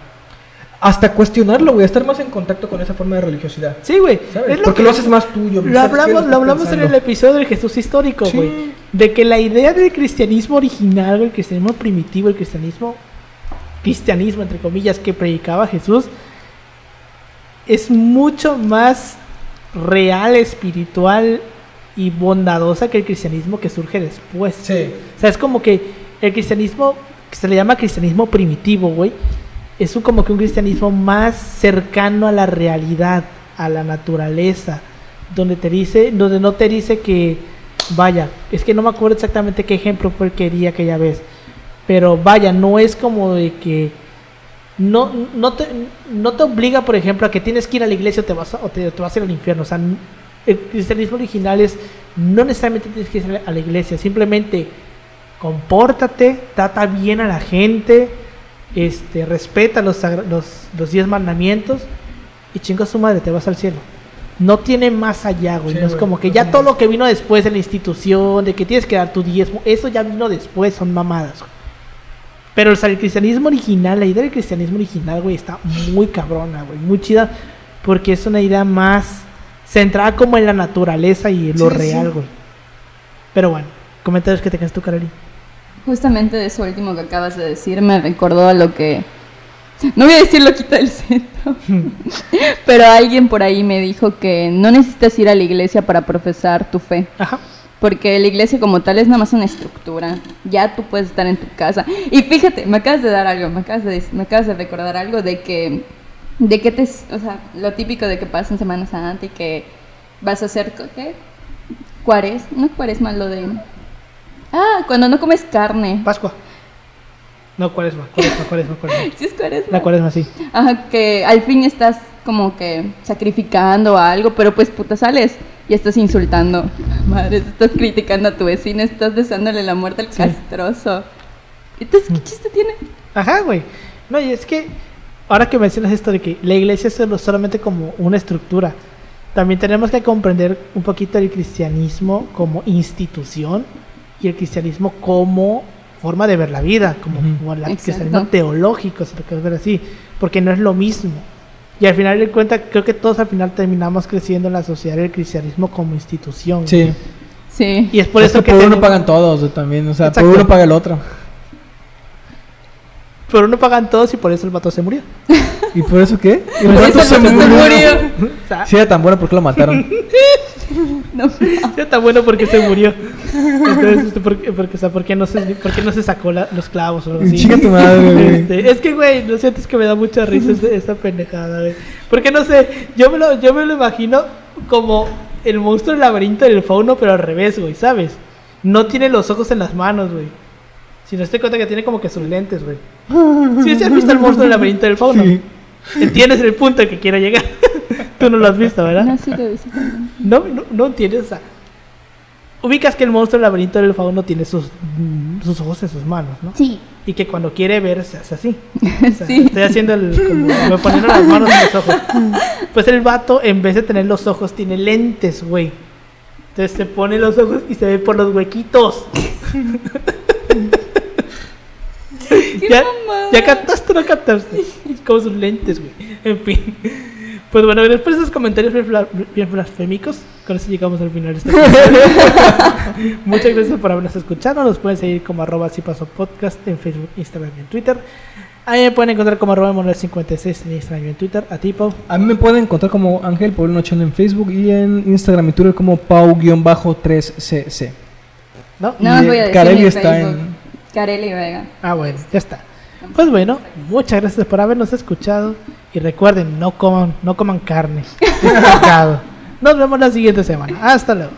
Hasta cuestionarlo, güey, a estar más en contacto con esa forma de religiosidad. Sí, güey. ¿Sabes? Es lo Porque que- lo haces más tuyo. Lo hablamos, lo hablamos en el episodio del Jesús histórico, Sí. De que la idea del cristianismo original, el cristianismo primitivo, el cristianismo, cristianismo entre comillas, que predicaba Jesús, es mucho más real, espiritual y bondadosa que el cristianismo que surge después. Sí. O sea, es como que el cristianismo, que se le llama cristianismo primitivo, güey, es un, como que un cristianismo más cercano a la realidad, a la naturaleza, donde te dice, donde no te dice que, vaya, es que no me acuerdo exactamente qué ejemplo fue el que di aquella vez, pero vaya, no es como de que no, no, te, no te obliga, por ejemplo, a que tienes que ir a la iglesia o te vas a, o te, te vas a ir al infierno. O sea, el cristianismo original es no necesariamente tienes que ir a la iglesia, simplemente compórtate, trata bien a la gente, este, respeta los, los, los diez mandamientos y chinga su madre, te vas al cielo. No tiene más allá, güey. Sí, no es güey, como que ya todo lo que vino después de la institución, de que tienes que dar tu diezmo, eso ya vino después, son mamadas. güey. Pero o sea, el cristianismo original, la idea del cristianismo original, güey, está muy cabrona, güey, muy chida, porque es una idea más centrada como en la naturaleza y en lo Sí, real, sí. güey. Pero bueno, comentarios que tengas tú, Kareli. Justamente de eso último que acabas de decir me recordó a lo que... No voy a decir loquita del centro, pero alguien por ahí me dijo que no necesitas ir a la iglesia para profesar tu fe, Ajá. porque la iglesia como tal es nada más una estructura, ya tú puedes estar en tu casa. Y fíjate, me acabas de dar algo, me acabas de, me acabas de recordar algo de que, de que te, o sea, lo típico de que pasa en Semana Santa y que vas a hacer, ¿qué? Cuares, no cuaresma, lo de... Ah, cuando no comes carne. Pascua. No, cuaresma, cuaresma, cuaresma, cuaresma. Sí es cuaresma. La cuaresma, sí. Ajá, que al fin estás como que sacrificando algo, pero pues puta sales y estás insultando. Madre, estás criticando a tu vecino, estás deseándole la muerte al Sí. castroso. Entonces, ¿qué chiste tiene? Ajá, güey. No, y es que ahora que mencionas esto de que la iglesia es solamente como una estructura, también tenemos que comprender un poquito el cristianismo como institución y el cristianismo como forma de ver la vida, como, Ujú. como el Exacto. cristianismo teológico, si lo quieres ver así, porque no es lo mismo. Y al final de cuentas, creo que todos al final terminamos creciendo en la sociedad del cristianismo como institución. Sí. Sí. Y es por Es eso que que por uno pagan todos también. O sea, Exacto. por uno paga el otro. por uno pagan todos y por eso el vato se murió. ¿Y por eso qué? ¿Y Por por eso eso el vato se murió. O sea, Si era tan bueno, ¿por qué lo mataron? No, Ya está bueno porque se murió. Entonces, este, ¿por, qué- porque, o sea, ¿por qué no se, por qué no se sacó la- los clavos o algo así? Chinga tu madre, güey. Este, es que, güey, lo siento, es que me da mucha risa esa pendejada, güey. Porque no sé, yo me, lo, yo me lo imagino como el monstruo del laberinto del fauno, pero al revés, güey, ¿sabes? No tiene los ojos en las manos, güey. Si no estoy cuenta que tiene como que sus lentes, güey. ¿Sí, ¿sí has visto el monstruo del laberinto del fauno? Sí. Entiendes el punto al que quiero llegar. Tú no lo has visto, ¿verdad? no, sí lo hice también. No, no, no entiendes. O sea, ubicas que el monstruo del laberinto del fauno tiene sus, mm, sus ojos en sus manos, ¿no? Sí. Y que cuando quiere ver se hace así. O sea, Sí. Estoy haciendo el. Como, me poniendo las manos en los ojos. Pues el vato, en vez de tener los ojos, tiene lentes, güey. Entonces se pone los ojos y se ve por los huequitos. ¡Qué ya, ya captaste o no captaste. Es como sus lentes, güey. En fin. Pues bueno, después de esos comentarios bien, bla- bien blasfémicos, con eso llegamos al final de este. Muchas gracias por habernos escuchado. Nos pueden seguir como arroba si pasó podcast en Facebook, Instagram y en Twitter. Ahí me pueden encontrar como arroba Manuel56 en Instagram y en Twitter. A ti, Pau. A mí me pueden encontrar como Ángel Paulino Ochando en Facebook y en Instagram y Twitter como Pau-3cc. ¿No? No Y voy a decir Carelli está Facebook. en- Carelli Vega. Ah, bueno, ya está. Pues bueno, muchas gracias por habernos escuchado. Y recuerden, no coman, no coman carne. Es. Nos vemos la siguiente semana. Hasta luego.